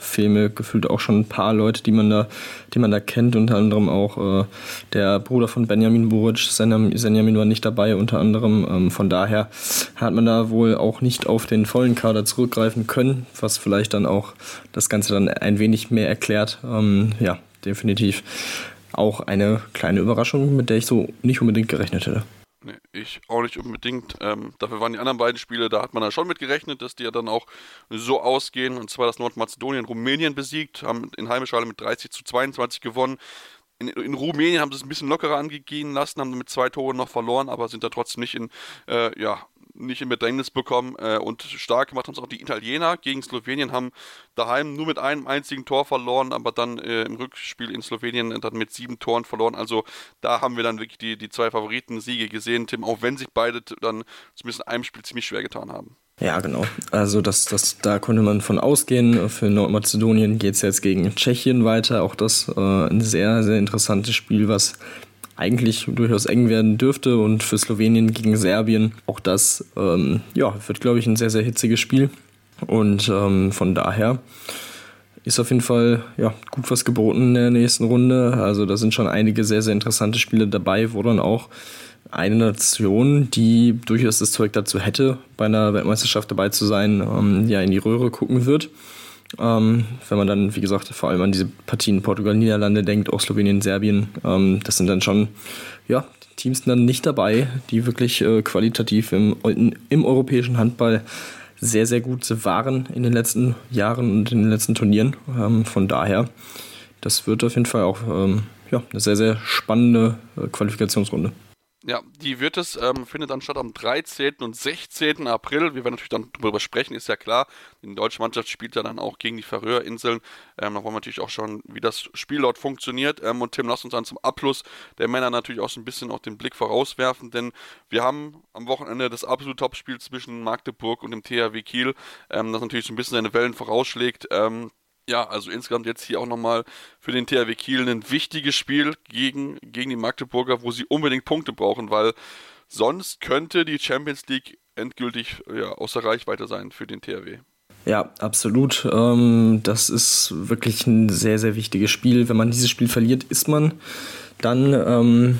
fehlen mir gefühlt auch schon ein paar Leute, die man da, die man da kennt, unter anderem auch äh, der Bruder von Benjamin Buric, Senjamin war nicht dabei, unter anderem. Ähm, von daher hat man da wohl auch nicht auf den vollen Kader zurückgreifen können, was vielleicht dann auch das Ganze dann ein wenig mehr erklärt. Ähm, ja, definitiv auch eine kleine Überraschung, mit der ich so nicht unbedingt gerechnet hätte. Nee, ich auch nicht unbedingt. Ähm, dafür waren die anderen beiden Spiele, da hat man ja schon mit gerechnet, dass die ja dann auch so ausgehen. Und zwar, dass Nordmazedonien Rumänien besiegt, haben in Heimischalle mit 30 zu 22 gewonnen. In, in, Rumänien haben sie es ein bisschen lockerer angehen lassen, haben mit zwei Toren noch verloren, aber sind da trotzdem nicht in, äh, ja, nicht in Bedrängnis bekommen äh, und stark gemacht haben es auch die Italiener gegen Slowenien, haben daheim nur mit einem einzigen Tor verloren, aber dann äh, im Rückspiel in Slowenien dann mit sieben Toren verloren. Also da haben wir dann wirklich die, die zwei Favoriten-Siege gesehen, Tim, auch wenn sich beide dann zumindest in einem Spiel ziemlich schwer getan haben. Ja, genau. Also das, das, da konnte man von ausgehen. Für Nordmazedonien geht es jetzt gegen Tschechien weiter. Auch das äh, ein sehr, sehr interessantes Spiel, was eigentlich durchaus eng werden dürfte. Und für Slowenien gegen Serbien auch das ähm, ja, wird, glaube ich, ein sehr, sehr hitziges Spiel. Und ähm, von daher ist auf jeden Fall ja, gut was geboten in der nächsten Runde. Also da sind schon einige sehr, sehr interessante Spiele dabei, wo dann auch eine Nation, die durchaus das Zeug dazu hätte, bei einer Weltmeisterschaft dabei zu sein, ähm, ja in die Röhre gucken wird. Ähm, wenn man dann, wie gesagt, vor allem an diese Partien Portugal, Niederlande denkt, auch Slowenien, Serbien, ähm, das sind dann schon ja, Teams dann nicht dabei, die wirklich äh, qualitativ im, im europäischen Handball sehr, sehr gut waren in den letzten Jahren und in den letzten Turnieren. Ähm, von daher, das wird auf jeden Fall auch ähm, ja, eine sehr, sehr spannende äh, Qualifikationsrunde. Ja, die wird es, ähm, findet dann statt am 13. und 16. April. Wir werden natürlich dann darüber sprechen, ist ja klar. Die deutsche Mannschaft spielt ja dann auch gegen die Färöerinseln. Ähm, da wollen wir natürlich auch schauen, wie das Spiel dort funktioniert. Ähm, und Tim, lass uns dann zum Abschluss der Männer natürlich auch so ein bisschen auch den Blick vorauswerfen, denn wir haben am Wochenende das absolute Topspiel zwischen Magdeburg und dem THW Kiel, ähm, das natürlich so ein bisschen seine Wellen vorausschlägt. Ähm, ja, also insgesamt jetzt hier auch nochmal für den THW Kiel ein wichtiges Spiel gegen, gegen die Magdeburger, wo sie unbedingt Punkte brauchen, weil sonst könnte die Champions League endgültig ja, außer Reichweite sein für den THW. Ja, absolut. Ähm, das ist wirklich ein sehr, sehr wichtiges Spiel. Wenn man dieses Spiel verliert, ist man dann ähm,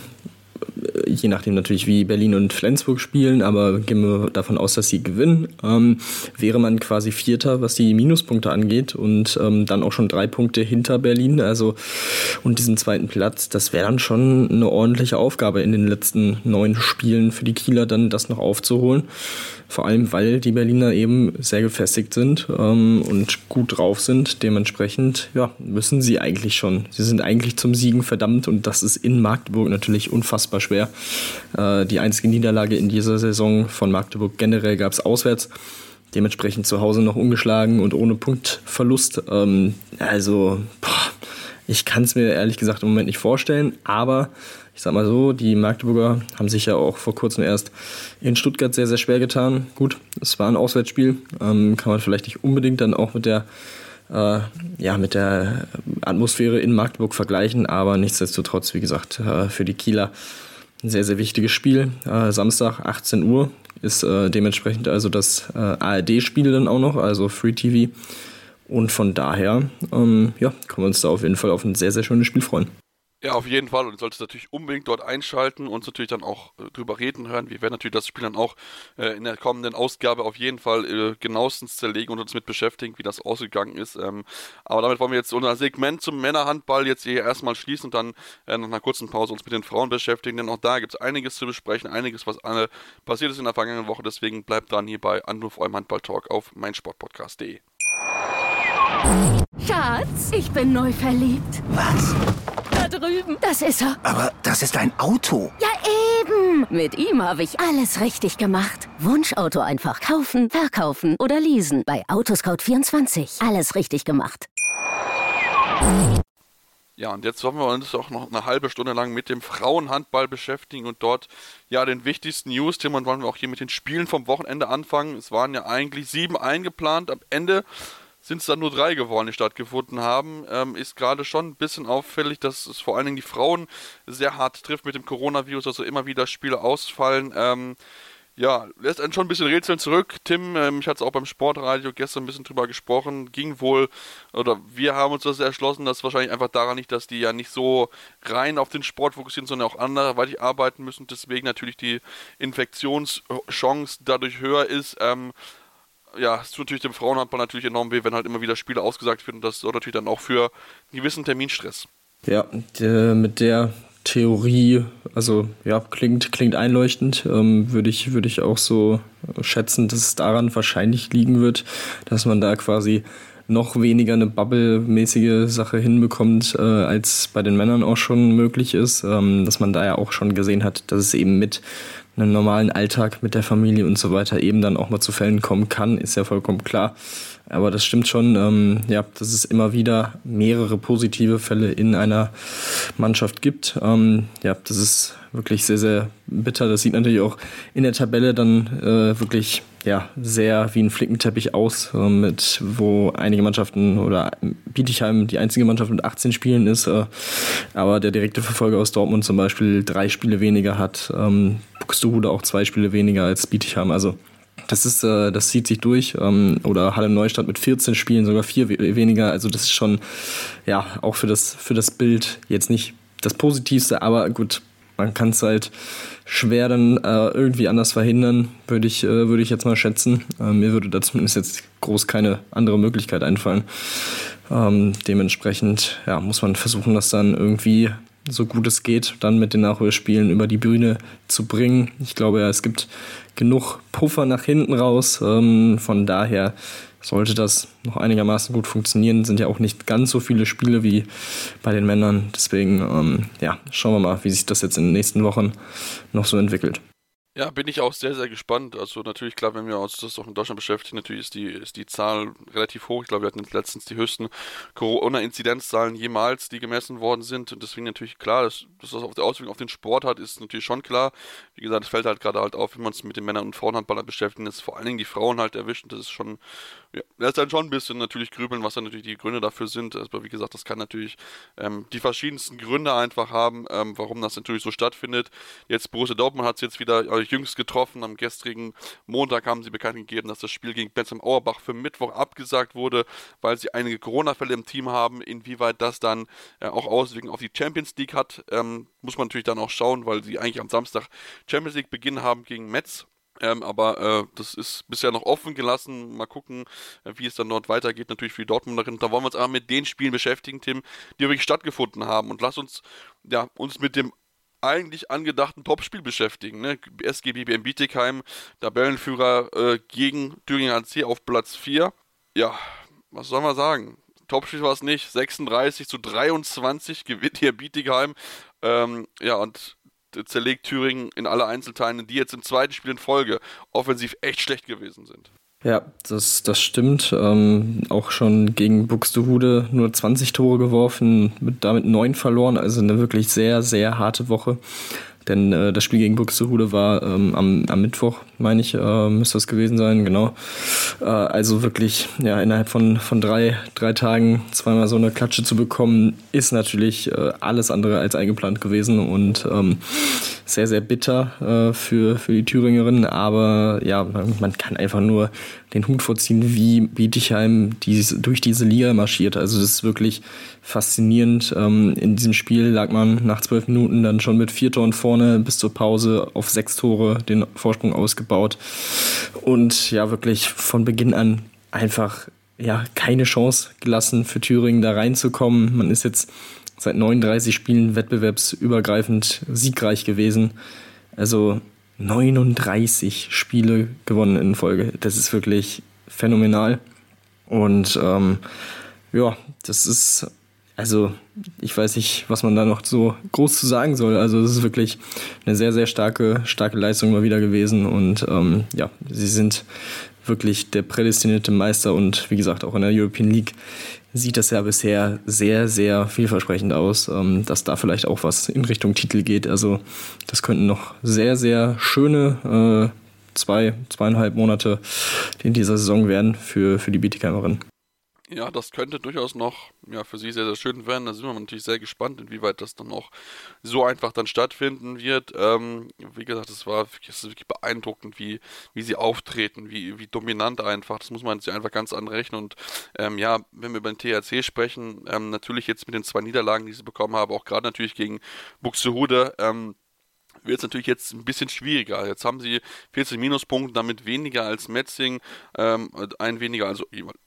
je nachdem natürlich, wie Berlin und Flensburg spielen, aber gehen wir davon aus, dass sie gewinnen, ähm, wäre man quasi Vierter, was die Minuspunkte angeht und ähm, dann auch schon drei Punkte hinter Berlin, also und diesen zweiten Platz, das wäre dann schon eine ordentliche Aufgabe in den letzten neun Spielen für die Kieler, dann das noch aufzuholen. Vor allem, weil die Berliner eben sehr gefestigt sind ähm, und gut drauf sind. Dementsprechend ja, müssen sie eigentlich schon. Sie sind eigentlich zum Siegen verdammt und das ist in Magdeburg natürlich unfassbar schwer. Äh, die einzige Niederlage in dieser Saison von Magdeburg generell gab es auswärts. Dementsprechend zu Hause noch ungeschlagen und ohne Punktverlust. Ähm, also, boah, ich kann es mir ehrlich gesagt im Moment nicht vorstellen, aber ich sag mal so, die Magdeburger haben sich ja auch vor kurzem erst in Stuttgart sehr, sehr schwer getan. Gut, es war ein Auswärtsspiel, ähm, kann man vielleicht nicht unbedingt dann auch mit der, äh, ja, mit der Atmosphäre in Magdeburg vergleichen, aber nichtsdestotrotz, wie gesagt, äh, für die Kieler ein sehr, sehr wichtiges Spiel. Äh, Samstag 18 Uhr ist äh, dementsprechend also das äh, ARD-Spiel dann auch noch, also Free TV. Und von daher, ähm, ja, können wir uns da auf jeden Fall auf ein sehr, sehr schönes Spiel freuen. Ja, auf jeden Fall. Und du solltest natürlich unbedingt dort einschalten und natürlich dann auch äh, drüber reden hören. Wir werden natürlich das Spiel dann auch äh, in der kommenden Ausgabe auf jeden Fall äh, genauestens zerlegen und uns mit beschäftigen, wie das ausgegangen ist. Ähm, aber damit wollen wir jetzt unser Segment zum Männerhandball jetzt hier erstmal schließen und dann äh, nach einer kurzen Pause uns mit den Frauen beschäftigen. Denn auch da gibt es einiges zu besprechen, einiges, was alle passiert ist in der vergangenen Woche. Deswegen bleibt dran hier bei Anruf eurem Handball-Talk auf meinsportpodcast.de. Schatz, ich bin neu verliebt. Was? Da drüben. Das ist er. Aber das ist ein Auto. Ja, eben. Mit ihm habe ich alles richtig gemacht. Wunschauto einfach kaufen, verkaufen oder leasen. Bei Autoscout24. Alles richtig gemacht. Ja, und jetzt wollen wir uns auch noch eine halbe Stunde lang mit dem Frauenhandball beschäftigen und dort ja den wichtigsten News, Tim, und wollen wir auch hier mit den Spielen vom Wochenende anfangen. Es waren ja eigentlich sieben eingeplant. Am Ende sind es dann nur drei geworden, die stattgefunden haben. Ähm, ist gerade schon ein bisschen auffällig, dass es vor allen Dingen die Frauen sehr hart trifft mit dem Coronavirus, also immer wieder Spiele ausfallen. Ähm, ja, lässt einen schon ein bisschen rätseln zurück. Tim, ähm, ich hatte es auch beim Sportradio gestern ein bisschen drüber gesprochen, ging wohl, oder wir haben uns das erschlossen, dass wahrscheinlich einfach daran liegt, dass die ja nicht so rein auf den Sport fokussieren, sondern auch anderweitig arbeiten müssen, deswegen natürlich die Infektionschance dadurch höher ist. Ähm, ja, es tut natürlich dem Frauenhandball natürlich enorm weh, wenn halt immer wieder Spiele ausgesagt werden und das sorgt natürlich dann auch für einen gewissen Terminstress. Ja, mit der Theorie, also ja, klingt, klingt einleuchtend, ähm, würde ich, würde ich auch so schätzen, dass es daran wahrscheinlich liegen wird, dass man da quasi noch weniger eine Bubble-mäßige Sache hinbekommt, äh, als bei den Männern auch schon möglich ist. Ähm, dass man da ja auch schon gesehen hat, dass es eben mit einem normalen Alltag mit der Familie und so weiter eben dann auch mal zu Fällen kommen kann, ist ja vollkommen klar. Aber das stimmt schon, ähm, ja, dass es immer wieder mehrere positive Fälle in einer Mannschaft gibt. Ähm, ja, das ist wirklich sehr, sehr bitter. Das sieht natürlich auch in der Tabelle dann äh, wirklich ja, sehr wie ein Flickenteppich aus, äh, mit wo einige Mannschaften oder Bietigheim die einzige Mannschaft mit 18 Spielen ist, äh, aber der direkte Verfolger aus Dortmund zum Beispiel drei Spiele weniger hat, ähm, Buxtehude auch zwei Spiele weniger als Bietigheim. Also das ist, äh, das zieht sich durch. Ähm, oder Halle Neustadt mit 14 Spielen, sogar vier weniger. Also das ist schon, ja, auch für das, für das Bild jetzt nicht das Positivste, aber gut, man kann es halt schwer dann äh, irgendwie anders verhindern, würde ich, äh, würde ich jetzt mal schätzen. Äh, mir würde da zumindest jetzt groß keine andere Möglichkeit einfallen. Ähm, dementsprechend ja, muss man versuchen, das dann irgendwie so gut es geht, dann mit den Nachholspielen über die Bühne zu bringen. Ich glaube ja, es gibt genug Puffer nach hinten raus. Ähm, von daher sollte das noch einigermaßen gut funktionieren. Sind ja auch nicht ganz so viele Spiele wie bei den Männern. Deswegen, ähm, ja, schauen wir mal, wie sich das jetzt in den nächsten Wochen noch so entwickelt. Ja, bin ich auch sehr, sehr gespannt. Also natürlich, klar, wenn wir uns das auch in Deutschland beschäftigen, natürlich ist die, ist die Zahl relativ hoch. Ich glaube, wir hatten letztens die höchsten Corona-Inzidenzzahlen jemals, die gemessen worden sind. Und deswegen natürlich klar, dass, dass das auf der Auswirkung auf den Sport hat, ist natürlich schon klar. Wie gesagt, es fällt halt gerade halt auf, wenn man uns mit den Männern und Frauenhandballern beschäftigen, dass vor allen Dingen die Frauen halt erwischt. Und das ist schon, ja, das dann schon ein bisschen natürlich grübeln, was dann natürlich die Gründe dafür sind. Aber wie gesagt, das kann natürlich ähm, die verschiedensten Gründe einfach haben, ähm, warum das natürlich so stattfindet. Jetzt Borussia Dortmund hat es jetzt wieder äh, jüngst getroffen. Am gestrigen Montag haben sie bekannt gegeben, dass das Spiel gegen Bensheim Auerbach für Mittwoch abgesagt wurde, weil sie einige Corona-Fälle im Team haben. Inwieweit das dann äh, auch Auswirkungen auf die Champions League hat, ähm, muss man natürlich dann auch schauen, weil sie eigentlich am Samstag Champions League Beginn haben gegen Metz. Ähm, aber äh, das ist bisher noch offen gelassen. Mal gucken, äh, wie es dann dort weitergeht. Natürlich für die Dortmunderin. Da wollen wir uns aber mit den Spielen beschäftigen, Tim, die wirklich stattgefunden haben. Und lass uns ja, uns mit dem eigentlich angedachten Topspiel beschäftigen. Ne? SGB in Bietigheim, Tabellenführer äh, gegen Thüringer AC auf Platz 4. Ja, was soll man sagen? Topspiel war es nicht. 36 zu 23 gewinnt hier Bietigheim. Ähm, ja, und zerlegt Thüringen in alle Einzelteile, die jetzt im zweiten Spiel in Folge offensiv echt schlecht gewesen sind. Ja, das, das stimmt. Ähm, auch schon gegen Buxtehude nur 20 Tore geworfen, mit, damit neun verloren. Also eine wirklich sehr, sehr harte Woche. Denn äh, das Spiel gegen Buxtehude war ähm, am, am Mittwoch, meine ich, äh, müsste das gewesen sein, genau. Äh, also wirklich, ja, innerhalb von, von drei, drei Tagen zweimal so eine Klatsche zu bekommen, ist natürlich äh, alles andere als eingeplant gewesen und ähm, sehr, sehr bitter äh, für, für die Thüringerinnen. Aber ja, man, man kann einfach nur den Hut vorziehen, wie Bietigheim dies, durch diese Liga marschiert. Also das ist wirklich faszinierend. Ähm, in diesem Spiel lag man nach zwölf Minuten dann schon mit vier Toren vorne bis zur Pause auf sechs Tore den Vorsprung ausgebaut. Und ja, wirklich von Beginn an einfach ja, keine Chance gelassen für Thüringen da reinzukommen. Man ist jetzt seit 39 Spielen wettbewerbsübergreifend siegreich gewesen. Also 39 Spiele gewonnen in Folge. Das ist wirklich phänomenal. Und ähm, ja, das ist, also ich weiß nicht, was man da noch so groß zu sagen soll. Also es ist wirklich eine sehr, sehr starke, starke Leistung mal wieder gewesen. Und ähm, ja, sie sind wirklich der prädestinierte Meister und wie gesagt auch in der European League sieht das ja bisher sehr, sehr vielversprechend aus, ähm, dass da vielleicht auch was in Richtung Titel geht. Also das könnten noch sehr, sehr schöne äh, zwei, zweieinhalb Monate in dieser Saison werden für, für die Bietigheimerinnen. Ja, das könnte durchaus noch ja, für sie sehr, sehr schön werden. Da sind wir natürlich sehr gespannt, inwieweit das dann auch so einfach dann stattfinden wird. Ähm, wie gesagt, es war es wirklich beeindruckend, wie, wie sie auftreten, wie, wie dominant einfach. Das muss man sich einfach ganz anrechnen. Und ähm, ja, wenn wir über den THC sprechen, ähm, natürlich jetzt mit den zwei Niederlagen, die sie bekommen haben, auch gerade natürlich gegen Buxtehude, ähm, wird es natürlich jetzt ein bisschen schwieriger. Jetzt haben sie 14 Minuspunkte, damit weniger als Metzing, ähm, ein weniger, also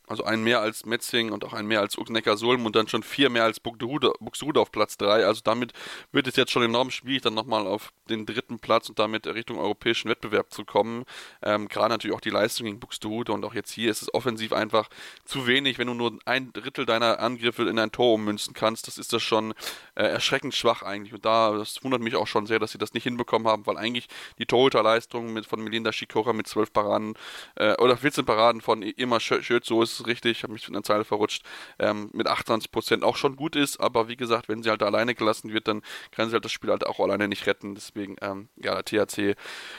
also ein mehr als Metzing und auch ein mehr als Ucknecker-Sulm und dann schon vier mehr als Buxtehude, auf Platz 3. Also damit wird es jetzt schon enorm schwierig, dann nochmal auf den dritten Platz und damit Richtung europäischen Wettbewerb zu kommen. Ähm, Gerade natürlich auch die Leistung gegen Buxtehude und auch jetzt hier ist es offensiv einfach zu wenig, wenn du nur ein Drittel deiner Angriffe in ein Tor ummünzen kannst. Das ist das schon äh, erschreckend schwach eigentlich. Und da, das wundert mich auch schon sehr, dass sie das nicht hinbekommen haben, weil eigentlich die Torhüterleistung mit, von Melinda Schikora mit 12 Paraden äh, oder 14 Paraden von Irma Schötz, ist richtig, ich habe mich in der Zeile verrutscht, ähm, mit 28% auch schon gut ist, aber wie gesagt, wenn sie halt alleine gelassen wird, dann kann sie halt das Spiel halt auch alleine nicht retten, deswegen, ähm, ja, der THC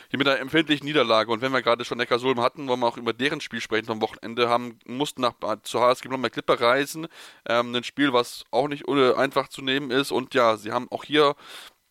hier mit einer empfindlichen Niederlage. Und wenn wir gerade schon Neckarsulm hatten, wollen wir auch über deren Spiel sprechen am Wochenende, haben, mussten nach, zur HSG Blomberg Klippe reisen, ähm, ein Spiel, was auch nicht einfach zu nehmen ist. Und ja, sie haben auch hier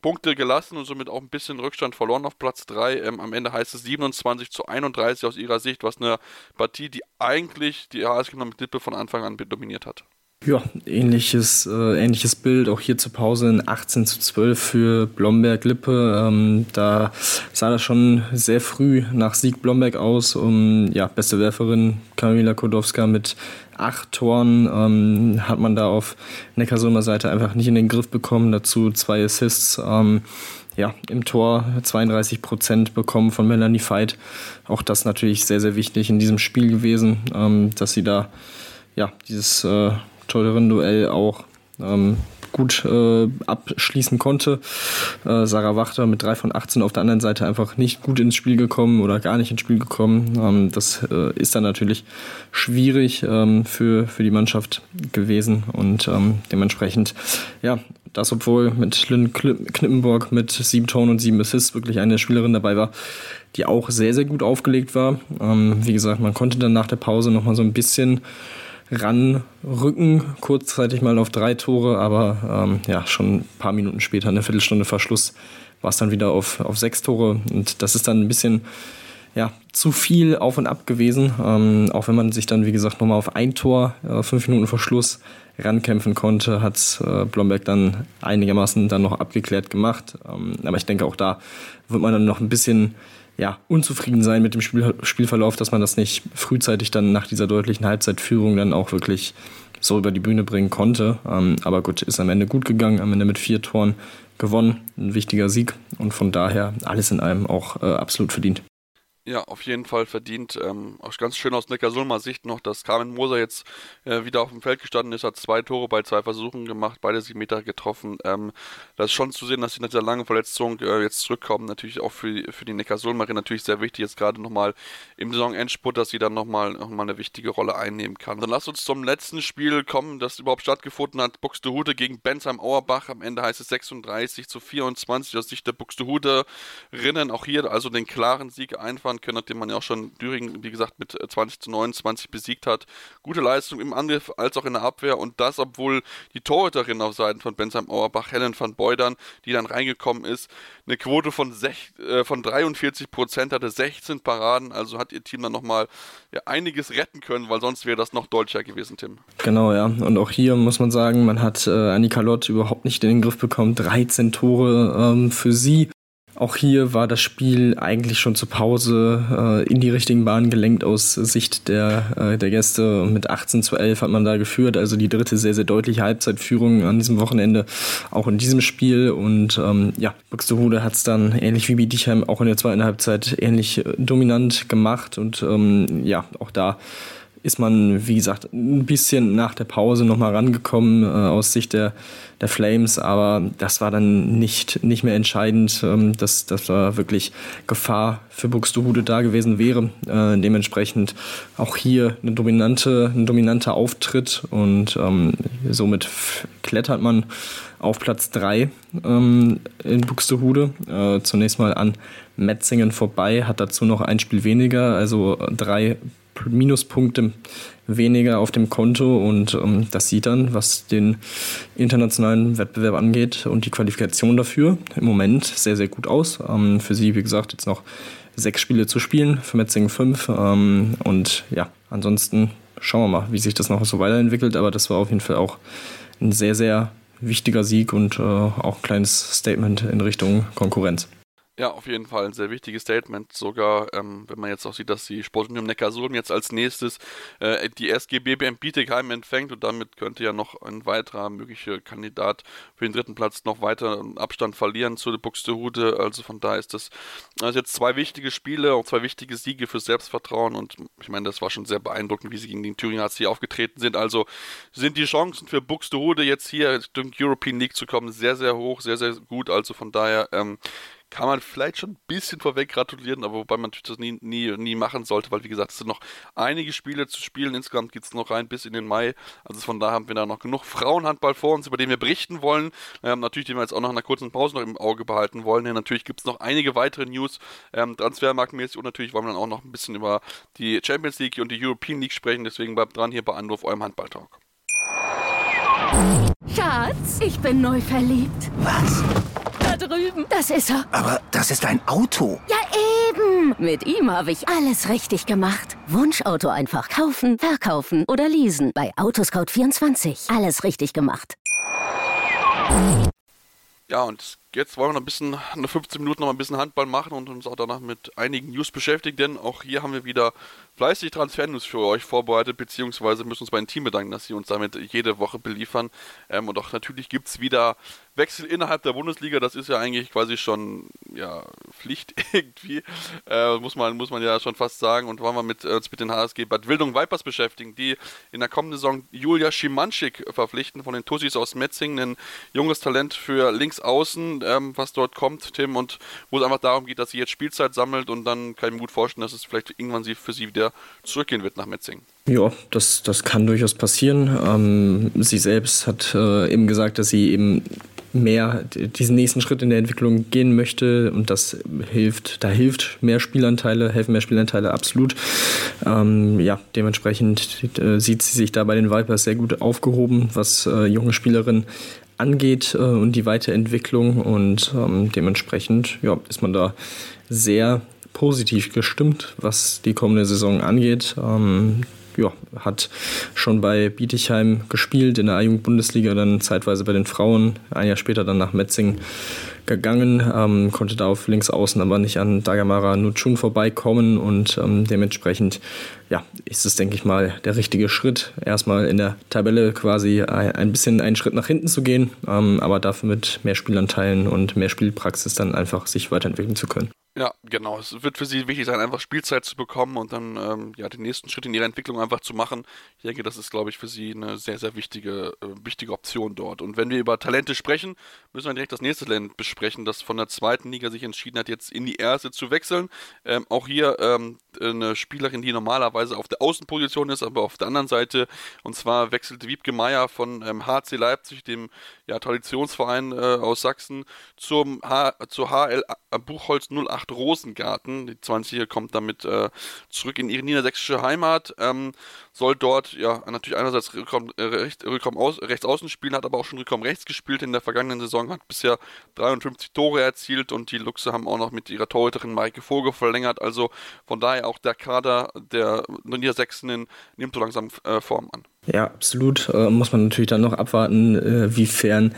Punkte gelassen und somit auch ein bisschen Rückstand verloren auf Platz 3. Ähm, am Ende heißt es 27 zu 31 aus ihrer Sicht, was eine Partie, die eigentlich die HSG mit Lippe von Anfang an dominiert hat. Ja, ähnliches, äh, ähnliches Bild, auch hier zur Pause in 18 zu 12 für Blomberg-Lippe. Ähm, da sah das schon sehr früh nach Sieg Blomberg aus. Um, ja, beste Werferin Kamila Kodowska mit acht Toren ähm, hat man da auf Neckarsulmer Seite einfach nicht in den Griff bekommen. Dazu zwei Assists. Ähm, ja, im Tor 32 Prozent bekommen von Melanie Veit. Auch das natürlich sehr, sehr wichtig in diesem Spiel gewesen, ähm, dass sie da ja, dieses äh, Torhüterin-Duell auch ähm, gut äh, abschließen konnte. Äh, Sarah Wachter mit 3 von 18 auf der anderen Seite einfach nicht gut ins Spiel gekommen oder gar nicht ins Spiel gekommen. Ähm, das äh, ist dann natürlich schwierig ähm, für, für die Mannschaft gewesen und ähm, dementsprechend, ja, das obwohl mit Lynn Knippenborg mit sieben Toren und sieben Assists wirklich eine Spielerin dabei war, die auch sehr, sehr gut aufgelegt war. Ähm, wie gesagt, man konnte dann nach der Pause nochmal so ein bisschen ranrücken, kurzzeitig mal auf drei Tore, aber ähm, ja, schon ein paar Minuten später, eine Viertelstunde Verschluss, war es dann wieder auf, auf sechs Tore. Und das ist dann ein bisschen ja, zu viel auf und ab gewesen. Ähm, auch wenn man sich dann, wie gesagt, nochmal auf ein Tor, äh, fünf Minuten Verschluss rankämpfen konnte, hat äh, Blomberg dann einigermaßen dann noch abgeklärt gemacht. Ähm, aber ich denke, auch da wird man dann noch ein bisschen ja, unzufrieden sein mit dem Spiel, Spielverlauf, dass man das nicht frühzeitig dann nach dieser deutlichen Halbzeitführung dann auch wirklich so über die Bühne bringen konnte. Ähm, aber gut, ist am Ende gut gegangen, am Ende mit vier Toren gewonnen, ein wichtiger Sieg und von daher alles in allem auch äh, absolut verdient. Ja, auf jeden Fall verdient. Ähm, auch ganz schön aus Neckarsulmer Sicht noch, dass Carmen Moser jetzt äh, wieder auf dem Feld gestanden ist, hat zwei Tore bei zwei Versuchen gemacht, beide sieben Meter getroffen. Ähm, das ist schon zu sehen, dass sie nach dieser langen Verletzung äh, jetzt zurückkommen. Natürlich auch für, für die Neckarsulmerin natürlich sehr wichtig, jetzt gerade nochmal im Saisonendspurt, dass sie dann nochmal noch mal eine wichtige Rolle einnehmen kann. Dann lass uns zum letzten Spiel kommen, das überhaupt stattgefunden hat. Buxtehude gegen Bensheim-Auerbach. Am Ende heißt es 36 zu 24 aus Sicht der Buxtehude-Rinnen. Auch hier also den klaren Sieg einfahren fahren können, nachdem man ja auch schon Düringen, wie gesagt, mit 20 äh, zu 29 besiegt hat. Gute Leistung im Angriff als auch in der Abwehr und das, obwohl die Torhüterin auf Seiten von Bensheim Auerbach, Helen van Beudern, die dann reingekommen ist, eine Quote von, sech, äh, von 43 Prozent hatte, 16 Paraden, also hat ihr Team dann nochmal ja, einiges retten können, weil sonst wäre das noch deutlicher gewesen, Tim. Genau, ja. Und auch hier muss man sagen, man hat äh, Annika Lott überhaupt nicht in den Griff bekommen. 13 Tore ähm, für sie. Auch hier war das Spiel eigentlich schon zur Pause äh, in die richtigen Bahnen gelenkt aus Sicht der, äh, der Gäste. Mit 18 zu 11 hat man da geführt, also die dritte sehr, sehr deutliche Halbzeitführung an diesem Wochenende, auch in diesem Spiel. Und ähm, ja, Buxtehude hat es dann ähnlich wie Bietigheim auch in der zweiten Halbzeit ähnlich äh, dominant gemacht. Und ähm, ja, auch da ist man, wie gesagt, ein bisschen nach der Pause nochmal rangekommen äh, aus Sicht der, der Flames, aber das war dann nicht, nicht mehr entscheidend, ähm, dass, dass da wirklich Gefahr für Buxtehude da gewesen wäre. Äh, dementsprechend auch hier eine dominante, ein dominanter Auftritt und ähm, somit klettert man auf Platz 3 ähm, in Buxtehude. Äh, zunächst mal an Metzingen vorbei, hat dazu noch ein Spiel weniger, also drei Minuspunkte weniger auf dem Konto und ähm, das sieht dann, was den internationalen Wettbewerb angeht und die Qualifikation dafür im Moment sehr, sehr gut aus. Ähm, für sie, wie gesagt, jetzt noch sechs Spiele zu spielen, für Metzingen fünf ähm, und ja, ansonsten schauen wir mal, wie sich das noch so weiterentwickelt, aber das war auf jeden Fall auch ein sehr, sehr wichtiger Sieg und äh, auch ein kleines Statement in Richtung Konkurrenz. Ja, auf jeden Fall ein sehr wichtiges Statement. Sogar, ähm, wenn man jetzt auch sieht, dass die Sportunion Neckarsulm jetzt als nächstes äh, die SG BBM Bietigheim empfängt und damit könnte ja noch ein weiterer möglicher Kandidat für den dritten Platz noch weiter Abstand verlieren zu der Buxtehude. Also von daher ist das also jetzt zwei wichtige Spiele, auch zwei wichtige Siege für Selbstvertrauen und ich meine, das war schon sehr beeindruckend, wie sie gegen den Thüringer HC aufgetreten sind. Also sind die Chancen für Buxtehude jetzt hier Richtung European League zu kommen sehr, sehr hoch, sehr, sehr gut. Also von daher ähm, kann man vielleicht schon ein bisschen vorweg gratulieren, aber wobei man das nie, nie, nie machen sollte, weil wie gesagt, es sind noch einige Spiele zu spielen. Insgesamt geht es noch rein bis in den Mai. Also von da haben wir da noch genug Frauenhandball vor uns, über den wir berichten wollen. Ähm, natürlich, den wir jetzt auch noch in einer kurzen Pause noch im Auge behalten wollen. Denn natürlich gibt es noch einige weitere News, ähm, transfermarktmäßig und natürlich wollen wir dann auch noch ein bisschen über die Champions League und die European League sprechen. Deswegen bleibt dran hier bei Anruf eurem Handballtalk. Schatz, ich bin neu verliebt. Was? Drüben. Das ist er. Aber das ist ein Auto. Ja, eben. Mit ihm habe ich alles richtig gemacht. Wunschauto einfach kaufen, verkaufen oder leasen. Bei Autoscout24. Alles richtig gemacht. Ja, und jetzt wollen wir noch ein bisschen, eine 15 Minuten noch ein bisschen Handball machen und uns auch danach mit einigen News beschäftigen, denn auch hier haben wir wieder fleißig Transfer-News für euch vorbereitet, beziehungsweise müssen uns bei dem Team bedanken, dass sie uns damit jede Woche beliefern. Ähm, und auch natürlich gibt es wieder Wechsel innerhalb der Bundesliga, das ist ja eigentlich quasi schon ja, Pflicht [laughs] irgendwie, äh, muss, man, muss man ja schon fast sagen. Und wollen wir mit, uns mit den HSG Bad Wildung Vipers beschäftigen, die in der kommenden Saison Julia Schimanschik verpflichten von den Tussis aus Metzing, ein junges Talent für links außen, ähm, was dort kommt, Tim, und wo es einfach darum geht, dass sie jetzt Spielzeit sammelt und dann kann ich mir gut vorstellen, dass es vielleicht irgendwann sie für sie wieder zurückgehen wird nach Metzing. Ja, das, das kann durchaus passieren. Ähm, sie selbst hat äh, eben gesagt, dass sie eben mehr diesen nächsten Schritt in der Entwicklung gehen möchte und das hilft, da hilft mehr Spielanteile, helfen mehr Spielanteile absolut. Ähm, ja, dementsprechend äh, sieht sie sich da bei den Vipers sehr gut aufgehoben, was äh, junge Spielerinnen angeht äh, und die Weiterentwicklung und ähm, dementsprechend ja, ist man da sehr positiv gestimmt, was die kommende Saison angeht. Ähm, ja, hat schon bei Bietigheim gespielt, in der A-Jugend-Bundesliga, dann zeitweise bei den Frauen, ein Jahr später dann nach Metzing gegangen, ähm, konnte da auf links außen aber nicht an Dagamara Nutschun vorbeikommen und ähm, dementsprechend ja, ist es, denke ich mal, der richtige Schritt, erstmal in der Tabelle quasi ein bisschen einen Schritt nach hinten zu gehen, ähm, aber dafür mit mehr Spielanteilen und mehr Spielpraxis dann einfach sich weiterentwickeln zu können. Ja, genau. Es wird für sie wichtig sein, einfach Spielzeit zu bekommen und dann ähm, ja, den nächsten Schritt in ihrer Entwicklung einfach zu machen. Ich denke, das ist, glaube ich, für sie eine sehr, sehr wichtige, äh, wichtige Option dort. Und wenn wir über Talente sprechen, müssen wir direkt das nächste Talent besprechen, das von der zweiten Liga sich entschieden hat, jetzt in die erste zu wechseln. Ähm, auch hier ähm, eine Spielerin, die normalerweise auf der Außenposition ist, aber auf der anderen Seite. Und zwar wechselte Wiebke Meier von ähm, HC Leipzig, dem ja, Traditionsverein äh, aus Sachsen, zum H zur HL Buchholz 08 Rosengarten. Die 20er kommt damit äh, zurück in ihre niedersächsische Heimat. Ähm, soll dort ja natürlich einerseits Rückraum, äh, recht, Rückraum aus, rechts außen spielen, hat aber auch schon Rückraum rechts gespielt in der vergangenen Saison, hat bisher 53 Tore erzielt und die Luchse haben auch noch mit ihrer Torhüterin Maike Vogel verlängert. Also von daher auch der Kader der Niedersächsinnen nimmt so langsam äh, Form an. Ja, absolut. Äh, muss man natürlich dann noch abwarten, äh, wiefern,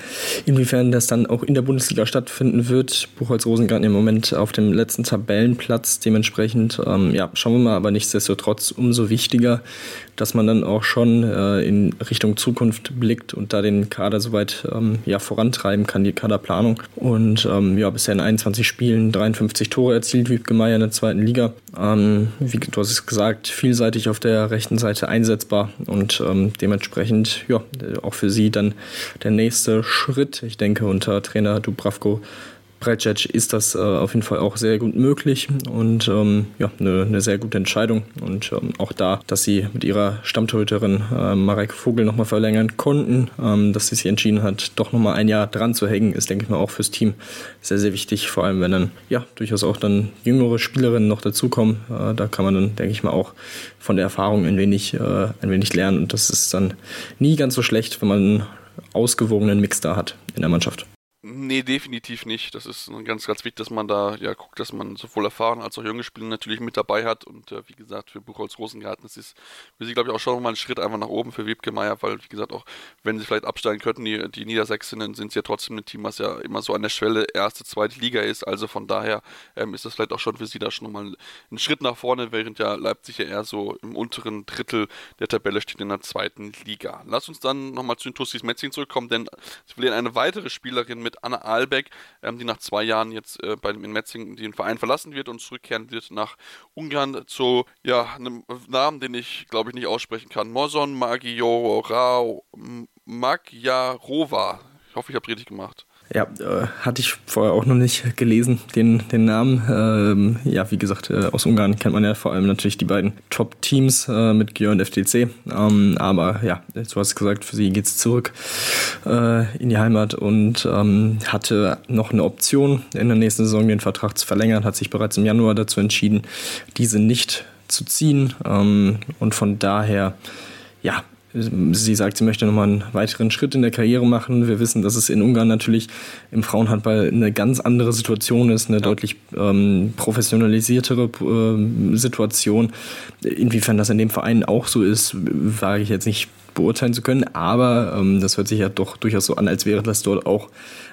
inwiefern das dann auch in der Bundesliga stattfinden wird. Buchholz Rosengarten im Moment auf dem letzten Tabellenplatz. Dementsprechend, ähm, ja, schauen wir mal, aber nichtsdestotrotz umso wichtiger, dass man dann auch schon äh, in Richtung Zukunft blickt und da den Kader soweit ähm, ja, vorantreiben kann, die Kaderplanung. Und ähm, ja, bisher in 21 Spielen 53 Tore erzielt, wie Gemeier in der zweiten Liga. Ähm, wie du hast es gesagt, vielseitig auf der rechten Seite einsetzbar und ähm, dementsprechend ja, auch für sie dann der nächste Schritt. Ich denke, unter Trainer Dubravko Brecic ist das äh, auf jeden Fall auch sehr gut möglich und ähm, ja, eine, eine, sehr gute Entscheidung. Und ähm, auch da, dass sie mit ihrer Stammtorhüterin äh, Marek Vogel nochmal verlängern konnten, ähm, dass sie sich entschieden hat, doch nochmal ein Jahr dran zu hängen, ist, denke ich mal, auch fürs Team sehr, sehr wichtig. Vor allem, wenn dann ja durchaus auch dann jüngere Spielerinnen noch dazukommen. Äh, da kann man dann, denke ich mal, auch von der Erfahrung ein wenig, äh, ein wenig lernen. Und das ist dann nie ganz so schlecht, wenn man einen ausgewogenen Mix da hat in der Mannschaft. Nee, definitiv nicht. Das ist ganz, ganz wichtig, dass man da ja guckt, dass man sowohl erfahren als auch junge Spieler natürlich mit dabei hat. Und äh, wie gesagt, für Buchholz Rosengarten, das ist für sie, glaube ich, auch schon mal ein Schritt einfach nach oben für Wiebke Meier, weil, wie gesagt, auch wenn sie vielleicht absteigen könnten, die, die Niedersächsinnen sind sie ja trotzdem ein Team, was ja immer so an der Schwelle erste, zweite Liga ist. Also von daher ähm, ist das vielleicht auch schon für sie da schon nochmal ein Schritt nach vorne, während ja Leipzig ja eher so im unteren Drittel der Tabelle steht in der zweiten Liga. Lass uns dann nochmal zu den Tussis Metzing zurückkommen, denn sie verlieren eine weitere Spielerin mit mit Anna Albeck, ähm, die nach zwei Jahren jetzt äh, bei, in Metzingen den Verein verlassen wird und zurückkehren wird nach Ungarn zu ja, einem Namen, den ich glaube ich nicht aussprechen kann. Moson Magyarova. Ich hoffe, ich habe richtig gemacht. Ja, äh, hatte ich vorher auch noch nicht gelesen, den, den Namen. Ähm, ja, wie gesagt, äh, aus Ungarn kennt man ja vor allem natürlich die beiden Top-Teams äh, mit Gier und FTC. Ähm, aber ja, du hast gesagt, für sie geht es zurück äh, in die Heimat und ähm, hatte noch eine Option, in der nächsten Saison den Vertrag zu verlängern, hat sich bereits im Januar dazu entschieden, diese nicht zu ziehen. Ähm, und von daher, ja, Sie sagt, sie möchte nochmal einen weiteren Schritt in der Karriere machen. Wir wissen, dass es in Ungarn natürlich im Frauenhandball eine ganz andere Situation ist, eine ja. deutlich ähm, professionalisiertere äh, Situation. Inwiefern das in dem Verein auch so ist, wage ich jetzt nicht beurteilen zu können, aber ähm, das hört sich ja doch durchaus so an, als wäre das dort auch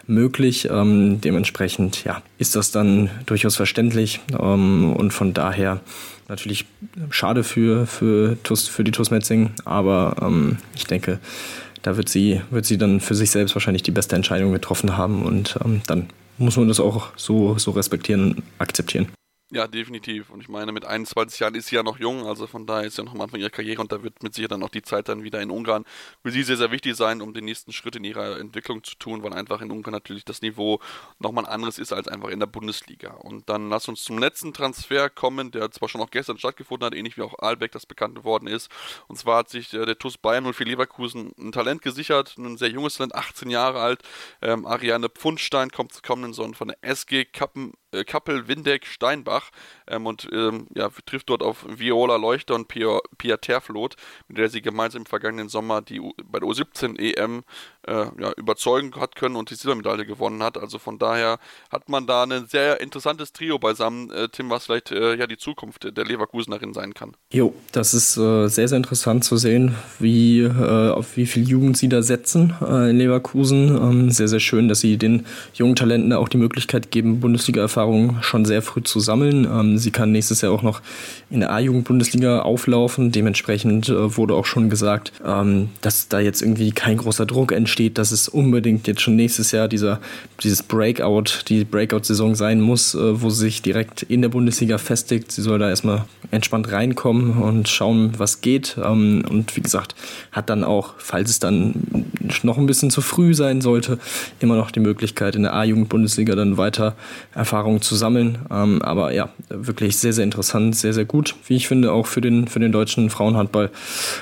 möglich. Ähm, dementsprechend ja, ist das dann durchaus verständlich ähm, und von daher Natürlich schade für, für, für die TUS Metzing, aber ähm, ich denke, da wird sie, wird sie dann für sich selbst wahrscheinlich die beste Entscheidung getroffen haben und ähm, dann muss man das auch so, so respektieren und akzeptieren. Ja, definitiv. Und ich meine, mit 21 Jahren ist sie ja noch jung, also von daher ist sie ja noch am Anfang ihrer Karriere und da wird mit sicher dann auch die Zeit dann wieder in Ungarn für sie sehr, sehr wichtig sein, um den nächsten Schritt in ihrer Entwicklung zu tun, weil einfach in Ungarn natürlich das Niveau nochmal anderes ist als einfach in der Bundesliga. Und dann lass uns zum letzten Transfer kommen, der zwar schon auch gestern stattgefunden hat, ähnlich wie auch Albeck das bekannt geworden ist. Und zwar hat sich äh, der TuS Bayern 04 Leverkusen ein Talent gesichert, ein sehr junges Talent, 18 Jahre alt. Ähm, Ariane Pfundstein kommt zu kommenden Sohn von der SG Kappen Kappel, Windeck, Steinbach ähm, und ähm, ja, trifft dort auf Viola Leuchter und Pia, Pia Terflot, mit der sie gemeinsam im vergangenen Sommer die U bei der U17 EM äh, ja, überzeugen hat können und die Silbermedaille gewonnen hat. Also von daher hat man da ein sehr interessantes Trio beisammen, äh, Tim, was vielleicht äh, ja die Zukunft der Leverkusenerin sein kann. Jo, das ist äh, sehr, sehr interessant zu sehen, wie, äh, auf wie viel Jugend sie da setzen in Leverkusen. Ähm, sehr, sehr schön, dass sie den jungen Talenten auch die Möglichkeit geben, Bundesliga-Erfahrung Erfahrung schon sehr früh zu sammeln. Ähm, sie kann nächstes Jahr auch noch in der A-Jugend-Bundesliga auflaufen. Dementsprechend äh, wurde auch schon gesagt, ähm, dass da jetzt irgendwie kein großer Druck entsteht, dass es unbedingt jetzt schon nächstes Jahr dieser, dieses Breakout, die Breakout-Saison sein muss, äh, wo sie sich direkt in der Bundesliga festigt. Sie soll da erstmal entspannt reinkommen und schauen, was geht. Ähm, und wie gesagt, hat dann auch, falls es dann noch ein bisschen zu früh sein sollte, immer noch die Möglichkeit, in der A-Jugend-Bundesliga dann weiter Erfahrungen zu sammeln. Ähm, aber ja, wirklich sehr, sehr interessant, sehr, sehr gut, wie ich finde, auch für den, für den deutschen Frauenhandball,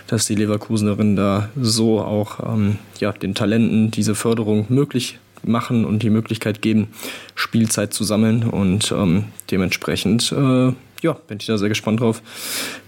dass die Leverkusenerin da so auch ähm, ja, den Talenten diese Förderung möglich machen und die Möglichkeit geben, Spielzeit zu sammeln. Und ähm, dementsprechend äh, ja, bin ich da sehr gespannt drauf,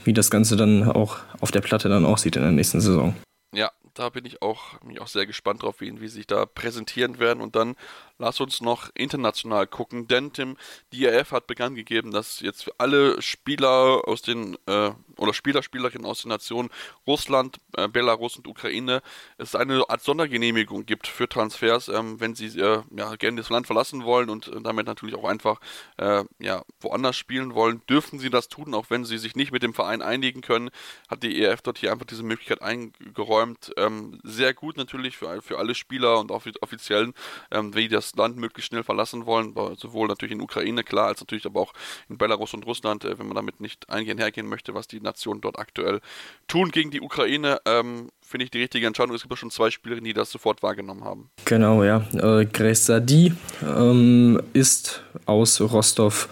wie das Ganze dann auch auf der Platte dann aussieht in der nächsten Saison. Ja, da bin ich auch, bin ich auch sehr gespannt drauf, wie, wie sie sich da präsentieren werden. Und dann lass uns noch international gucken, denn Tim, die IAF hat bekannt gegeben, dass jetzt alle Spieler aus den, äh, oder Spieler, Spielerinnen aus den Nationen Russland, äh, Belarus und Ukraine es eine Art Sondergenehmigung gibt für Transfers, ähm, wenn sie äh, ja, gerne das Land verlassen wollen und äh, damit natürlich auch einfach äh, ja, woanders spielen wollen, dürfen sie das tun, auch wenn sie sich nicht mit dem Verein einigen können, hat die EF dort hier einfach diese Möglichkeit eingeräumt. Ähm, sehr gut natürlich für, für alle Spieler und auch für die Offiziellen, ähm, wie das das Land möglichst schnell verlassen wollen, sowohl natürlich in Ukraine, klar, als natürlich aber auch in Belarus und Russland, äh, wenn man damit nicht eingehen hergehen möchte, was die Nationen dort aktuell tun gegen die Ukraine. Ähm, finde ich die richtige Entscheidung. Es gibt auch schon zwei Spielerinnen, die das sofort wahrgenommen haben. Genau, ja. Äh, Grace Sadi ähm, ist aus Rostov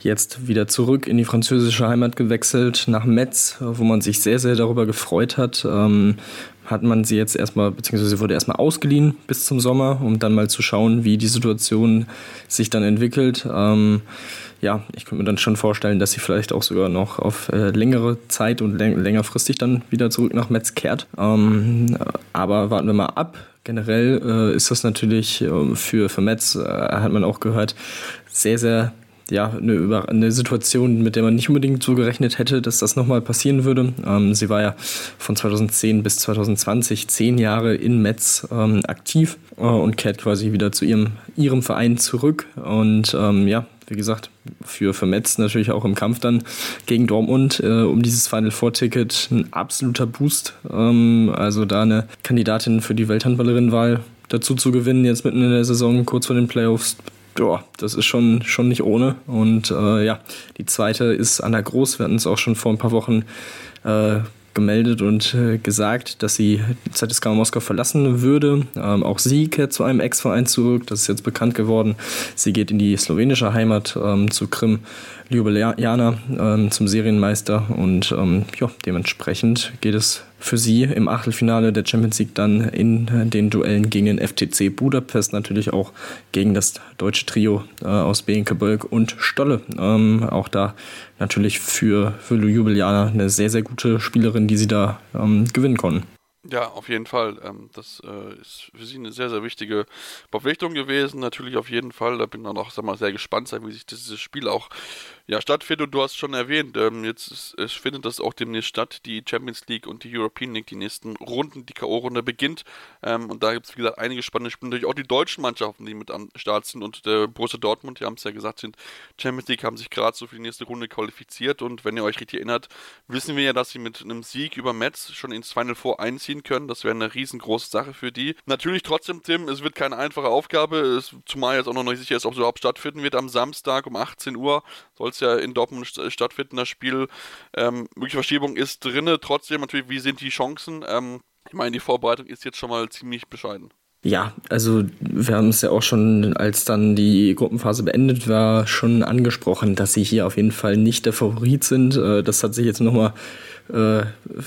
jetzt wieder zurück in die französische Heimat gewechselt, nach Metz, wo man sich sehr, sehr darüber gefreut hat. Ähm, hat man sie jetzt erstmal, beziehungsweise wurde erstmal ausgeliehen bis zum Sommer, um dann mal zu schauen, wie die Situation sich dann entwickelt. Ähm, ja, ich könnte mir dann schon vorstellen, dass sie vielleicht auch sogar noch auf äh, längere Zeit und läng längerfristig dann wieder zurück nach Metz kehrt. Ähm, aber warten wir mal ab. Generell äh, ist das natürlich äh, für, für Metz, äh, hat man auch gehört, sehr, sehr ja, eine, eine Situation, mit der man nicht unbedingt so gerechnet hätte, dass das nochmal passieren würde. Ähm, sie war ja von 2010 bis 2020 zehn Jahre in Metz ähm, aktiv äh, und kehrt quasi wieder zu ihrem, ihrem Verein zurück. Und ähm, ja, wie gesagt, für, für Metz natürlich auch im Kampf dann gegen Dortmund äh, um dieses Final Four Ticket ein absoluter Boost. Ähm, also da eine Kandidatin für die Welthandballerinnenwahl dazu zu gewinnen, jetzt mitten in der Saison, kurz vor den Playoffs, ja, das ist schon, schon nicht ohne. Und äh, ja, die zweite ist Anna Groß. Wir hatten es auch schon vor ein paar Wochen äh, gemeldet und äh, gesagt, dass sie ZSK Moskau verlassen würde. Ähm, auch sie kehrt zu einem Ex-Verein zurück. Das ist jetzt bekannt geworden. Sie geht in die slowenische Heimat ähm, zu Krim Ljubljana ähm, zum Serienmeister und ähm, ja, dementsprechend geht es für sie im Achtelfinale der Champions League dann in den Duellen gegen den FTC Budapest, natürlich auch gegen das deutsche Trio äh, aus Behnke Bölk und Stolle. Ähm, auch da natürlich für, für Ljubljana eine sehr, sehr gute Spielerin, die sie da ähm, gewinnen konnten. Ja, auf jeden Fall. Ähm, das äh, ist für sie eine sehr, sehr wichtige Verpflichtung gewesen. Natürlich auf jeden Fall. Da bin ich dann auch sag mal, sehr gespannt wie sich dieses Spiel auch ja, stattfindet. Du hast schon erwähnt, ähm, jetzt ist, es findet das auch demnächst statt, die Champions League und die European League, die nächsten Runden, die K.O.-Runde beginnt. Ähm, und da gibt es, wie gesagt, einige spannende Spiele. Natürlich auch die deutschen Mannschaften, die mit am Start sind. Und der Borussia Dortmund, die haben es ja gesagt, sind Champions League, haben sich gerade so für die nächste Runde qualifiziert. Und wenn ihr euch richtig erinnert, wissen wir ja, dass sie mit einem Sieg über Metz schon ins Final Four einziehen können. Das wäre eine riesengroße Sache für die. Natürlich trotzdem, Tim, es wird keine einfache Aufgabe, es, zumal jetzt auch noch nicht sicher ist, ob es überhaupt stattfinden wird am Samstag um 18 Uhr. Soll es ja in Dortmund stattfinden, das Spiel. Ähm, mögliche Verschiebung ist drin. Trotzdem natürlich, wie sind die Chancen? Ähm, ich meine, die Vorbereitung ist jetzt schon mal ziemlich bescheiden. Ja, also wir haben es ja auch schon, als dann die Gruppenphase beendet war, schon angesprochen, dass sie hier auf jeden Fall nicht der Favorit sind. Äh, das hat sich jetzt nochmal äh,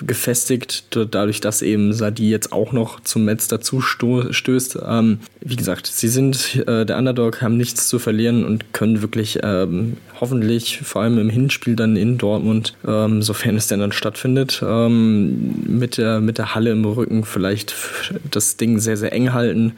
gefestigt, dadurch, dass eben Sadi jetzt auch noch zum Metz dazu stößt. Ähm, wie gesagt, sie sind äh, der Underdog, haben nichts zu verlieren und können wirklich ähm, hoffentlich, vor allem im Hinspiel dann in Dortmund, ähm, sofern es denn dann stattfindet, ähm, mit, der, mit der Halle im Rücken vielleicht das Ding sehr, sehr eng halten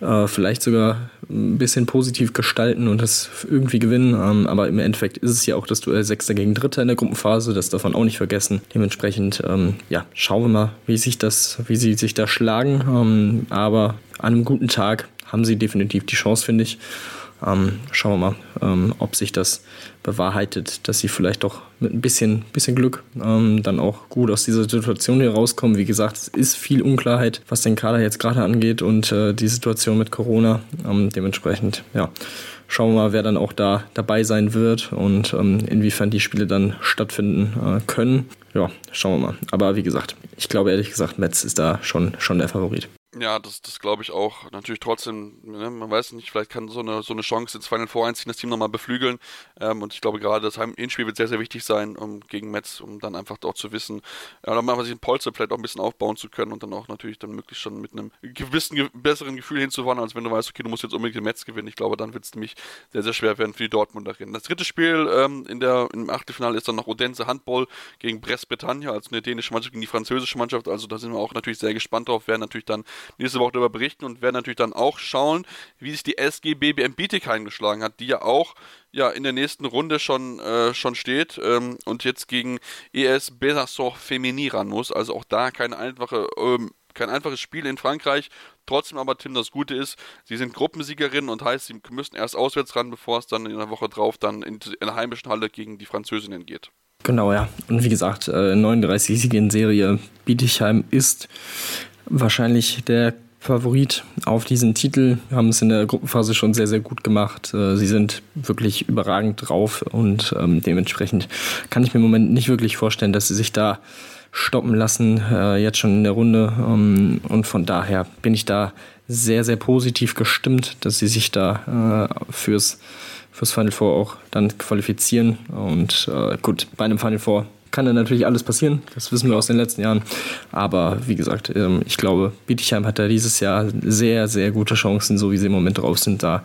äh, vielleicht sogar ein bisschen positiv gestalten und das irgendwie gewinnen. Ähm, aber im Endeffekt ist es ja auch das Duell Sechster gegen Dritter in der Gruppenphase, das darf man auch nicht vergessen. Dementsprechend, ähm, ja, schauen wir mal, wie sich das, wie sie sich da schlagen. Ähm, aber an einem guten Tag haben sie definitiv die Chance, finde ich. Ähm, schauen wir mal, ähm, ob sich das bewahrheitet, dass sie vielleicht doch mit ein bisschen, bisschen Glück ähm, dann auch gut aus dieser Situation hier rauskommen. Wie gesagt, es ist viel Unklarheit, was den Kader jetzt gerade angeht und äh, die Situation mit Corona. Ähm, dementsprechend, ja, schauen wir mal, wer dann auch da dabei sein wird und ähm, inwiefern die Spiele dann stattfinden äh, können. Ja, schauen wir mal. Aber wie gesagt, ich glaube ehrlich gesagt, Metz ist da schon, schon der Favorit. Ja, das, das glaube ich auch. Natürlich trotzdem, ne, man weiß nicht, vielleicht kann so eine, so eine Chance ins Final Four einziehen, das Team nochmal beflügeln. Ähm, und ich glaube gerade das Hinspiel wird sehr, sehr wichtig sein, um gegen Metz, um dann einfach auch zu wissen, ja, dann mal sich ein Polster vielleicht auch ein bisschen aufbauen zu können und dann auch natürlich dann möglichst schon mit einem gewissen, besseren Gefühl hinzuwandern, als wenn du weißt, okay, du musst jetzt unbedingt den Metz gewinnen. Ich glaube, dann wird es nämlich sehr, sehr schwer werden für die Dortmunderin. Das dritte Spiel ähm, in der, im Achtelfinale ist dann noch Odense Handball gegen Brest-Bretagne, also eine dänische Mannschaft gegen die französische Mannschaft. Also da sind wir auch natürlich sehr gespannt drauf, werden natürlich dann nächste Woche darüber berichten und werden natürlich dann auch schauen, wie sich die SG BBM Bietigheim geschlagen hat, die ja auch ja, in der nächsten Runde schon, äh, schon steht ähm, und jetzt gegen ES Besaçon Femini ran muss. Also auch da keine einfache, ähm, kein einfaches Spiel in Frankreich. Trotzdem aber, Tim, das Gute ist, sie sind Gruppensiegerin und heißt, sie müssen erst auswärts ran, bevor es dann in der Woche drauf dann in, in der heimischen Halle gegen die Französinnen geht. Genau, ja. Und wie gesagt, äh, 39 Siege in Serie Bietigheim ist wahrscheinlich der Favorit auf diesen Titel. Wir haben es in der Gruppenphase schon sehr, sehr gut gemacht. Äh, sie sind wirklich überragend drauf und ähm, dementsprechend kann ich mir im Moment nicht wirklich vorstellen, dass sie sich da stoppen lassen, äh, jetzt schon in der Runde. Ähm, und von daher bin ich da sehr, sehr positiv gestimmt, dass sie sich da äh, fürs, fürs Final Four auch dann qualifizieren. Und gut, bei einem Final Four kann dann natürlich alles passieren. Das wissen wir aus den letzten Jahren. Aber wie gesagt, ähm, ich glaube, Bietigheim hat da dieses Jahr sehr, sehr gute Chancen, so wie sie im Moment drauf sind, da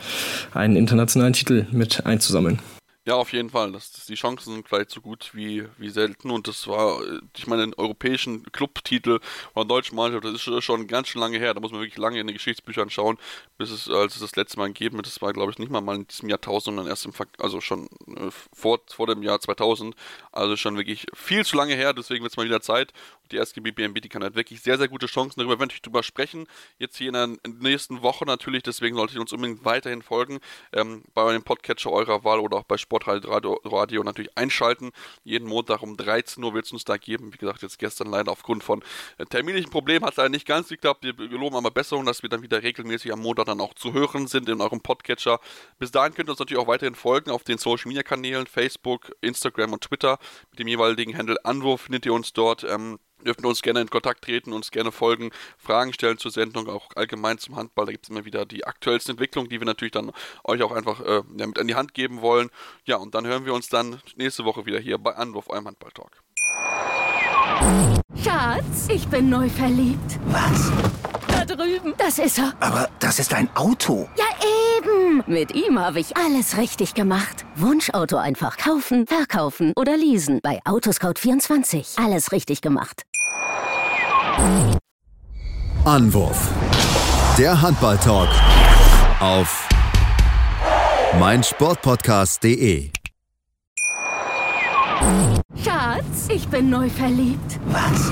einen internationalen Titel mit einzusammeln. Ja, auf jeden Fall. Das, das, die Chancen sind vielleicht so gut wie, wie selten. Und das war, ich meine, den europäischen Clubtitel oder deutschen Mannschaft, das ist schon ganz schön lange her. Da muss man wirklich lange in den Geschichtsbüchern schauen, bis es, als es das letzte Mal gegeben hat. Das war, glaube ich, nicht mal, mal in diesem Jahrtausend, sondern erst im, also schon äh, vor, vor dem Jahr 2000. Also schon wirklich viel zu lange her. Deswegen wird es mal wieder Zeit. Die SGB BNB, die kann halt wirklich sehr, sehr gute Chancen. Darüber werden wir drüber sprechen. Jetzt hier in der nächsten Woche natürlich. Deswegen solltet ihr uns unbedingt weiterhin folgen. Ähm, bei eurem Podcatcher eurer Wahl oder auch bei Sport Sporthalt Radio, Radio natürlich einschalten. Jeden Montag um 13 Uhr wird es uns da geben. Wie gesagt, jetzt gestern leider aufgrund von äh, terminlichen Problemen hat es leider nicht ganz geklappt. Wir geloben aber Besserung, dass wir dann wieder regelmäßig am Montag dann auch zu hören sind in eurem Podcatcher. Bis dahin könnt ihr uns natürlich auch weiterhin folgen auf den Social Media Kanälen Facebook, Instagram und Twitter. Mit dem jeweiligen Handle Anwurf findet ihr uns dort. Ähm, dürft uns gerne in Kontakt treten, uns gerne folgen, Fragen stellen zur Sendung, auch allgemein zum Handball. Da gibt es immer wieder die aktuellsten Entwicklungen, die wir natürlich dann euch auch einfach äh, ja, mit an die Hand geben wollen. Ja, und dann hören wir uns dann nächste Woche wieder hier bei Anwurf, eurem Handball-Talk. Schatz, ich bin neu verliebt. Was? Drüben. Das ist er. Aber das ist ein Auto. Ja, eben. Mit ihm habe ich alles richtig gemacht. Wunschauto einfach kaufen, verkaufen oder leasen. Bei Autoscout24. Alles richtig gemacht. Anwurf. Der Handball-Talk auf meinsportpodcast.de. Schatz, ich bin neu verliebt. Was?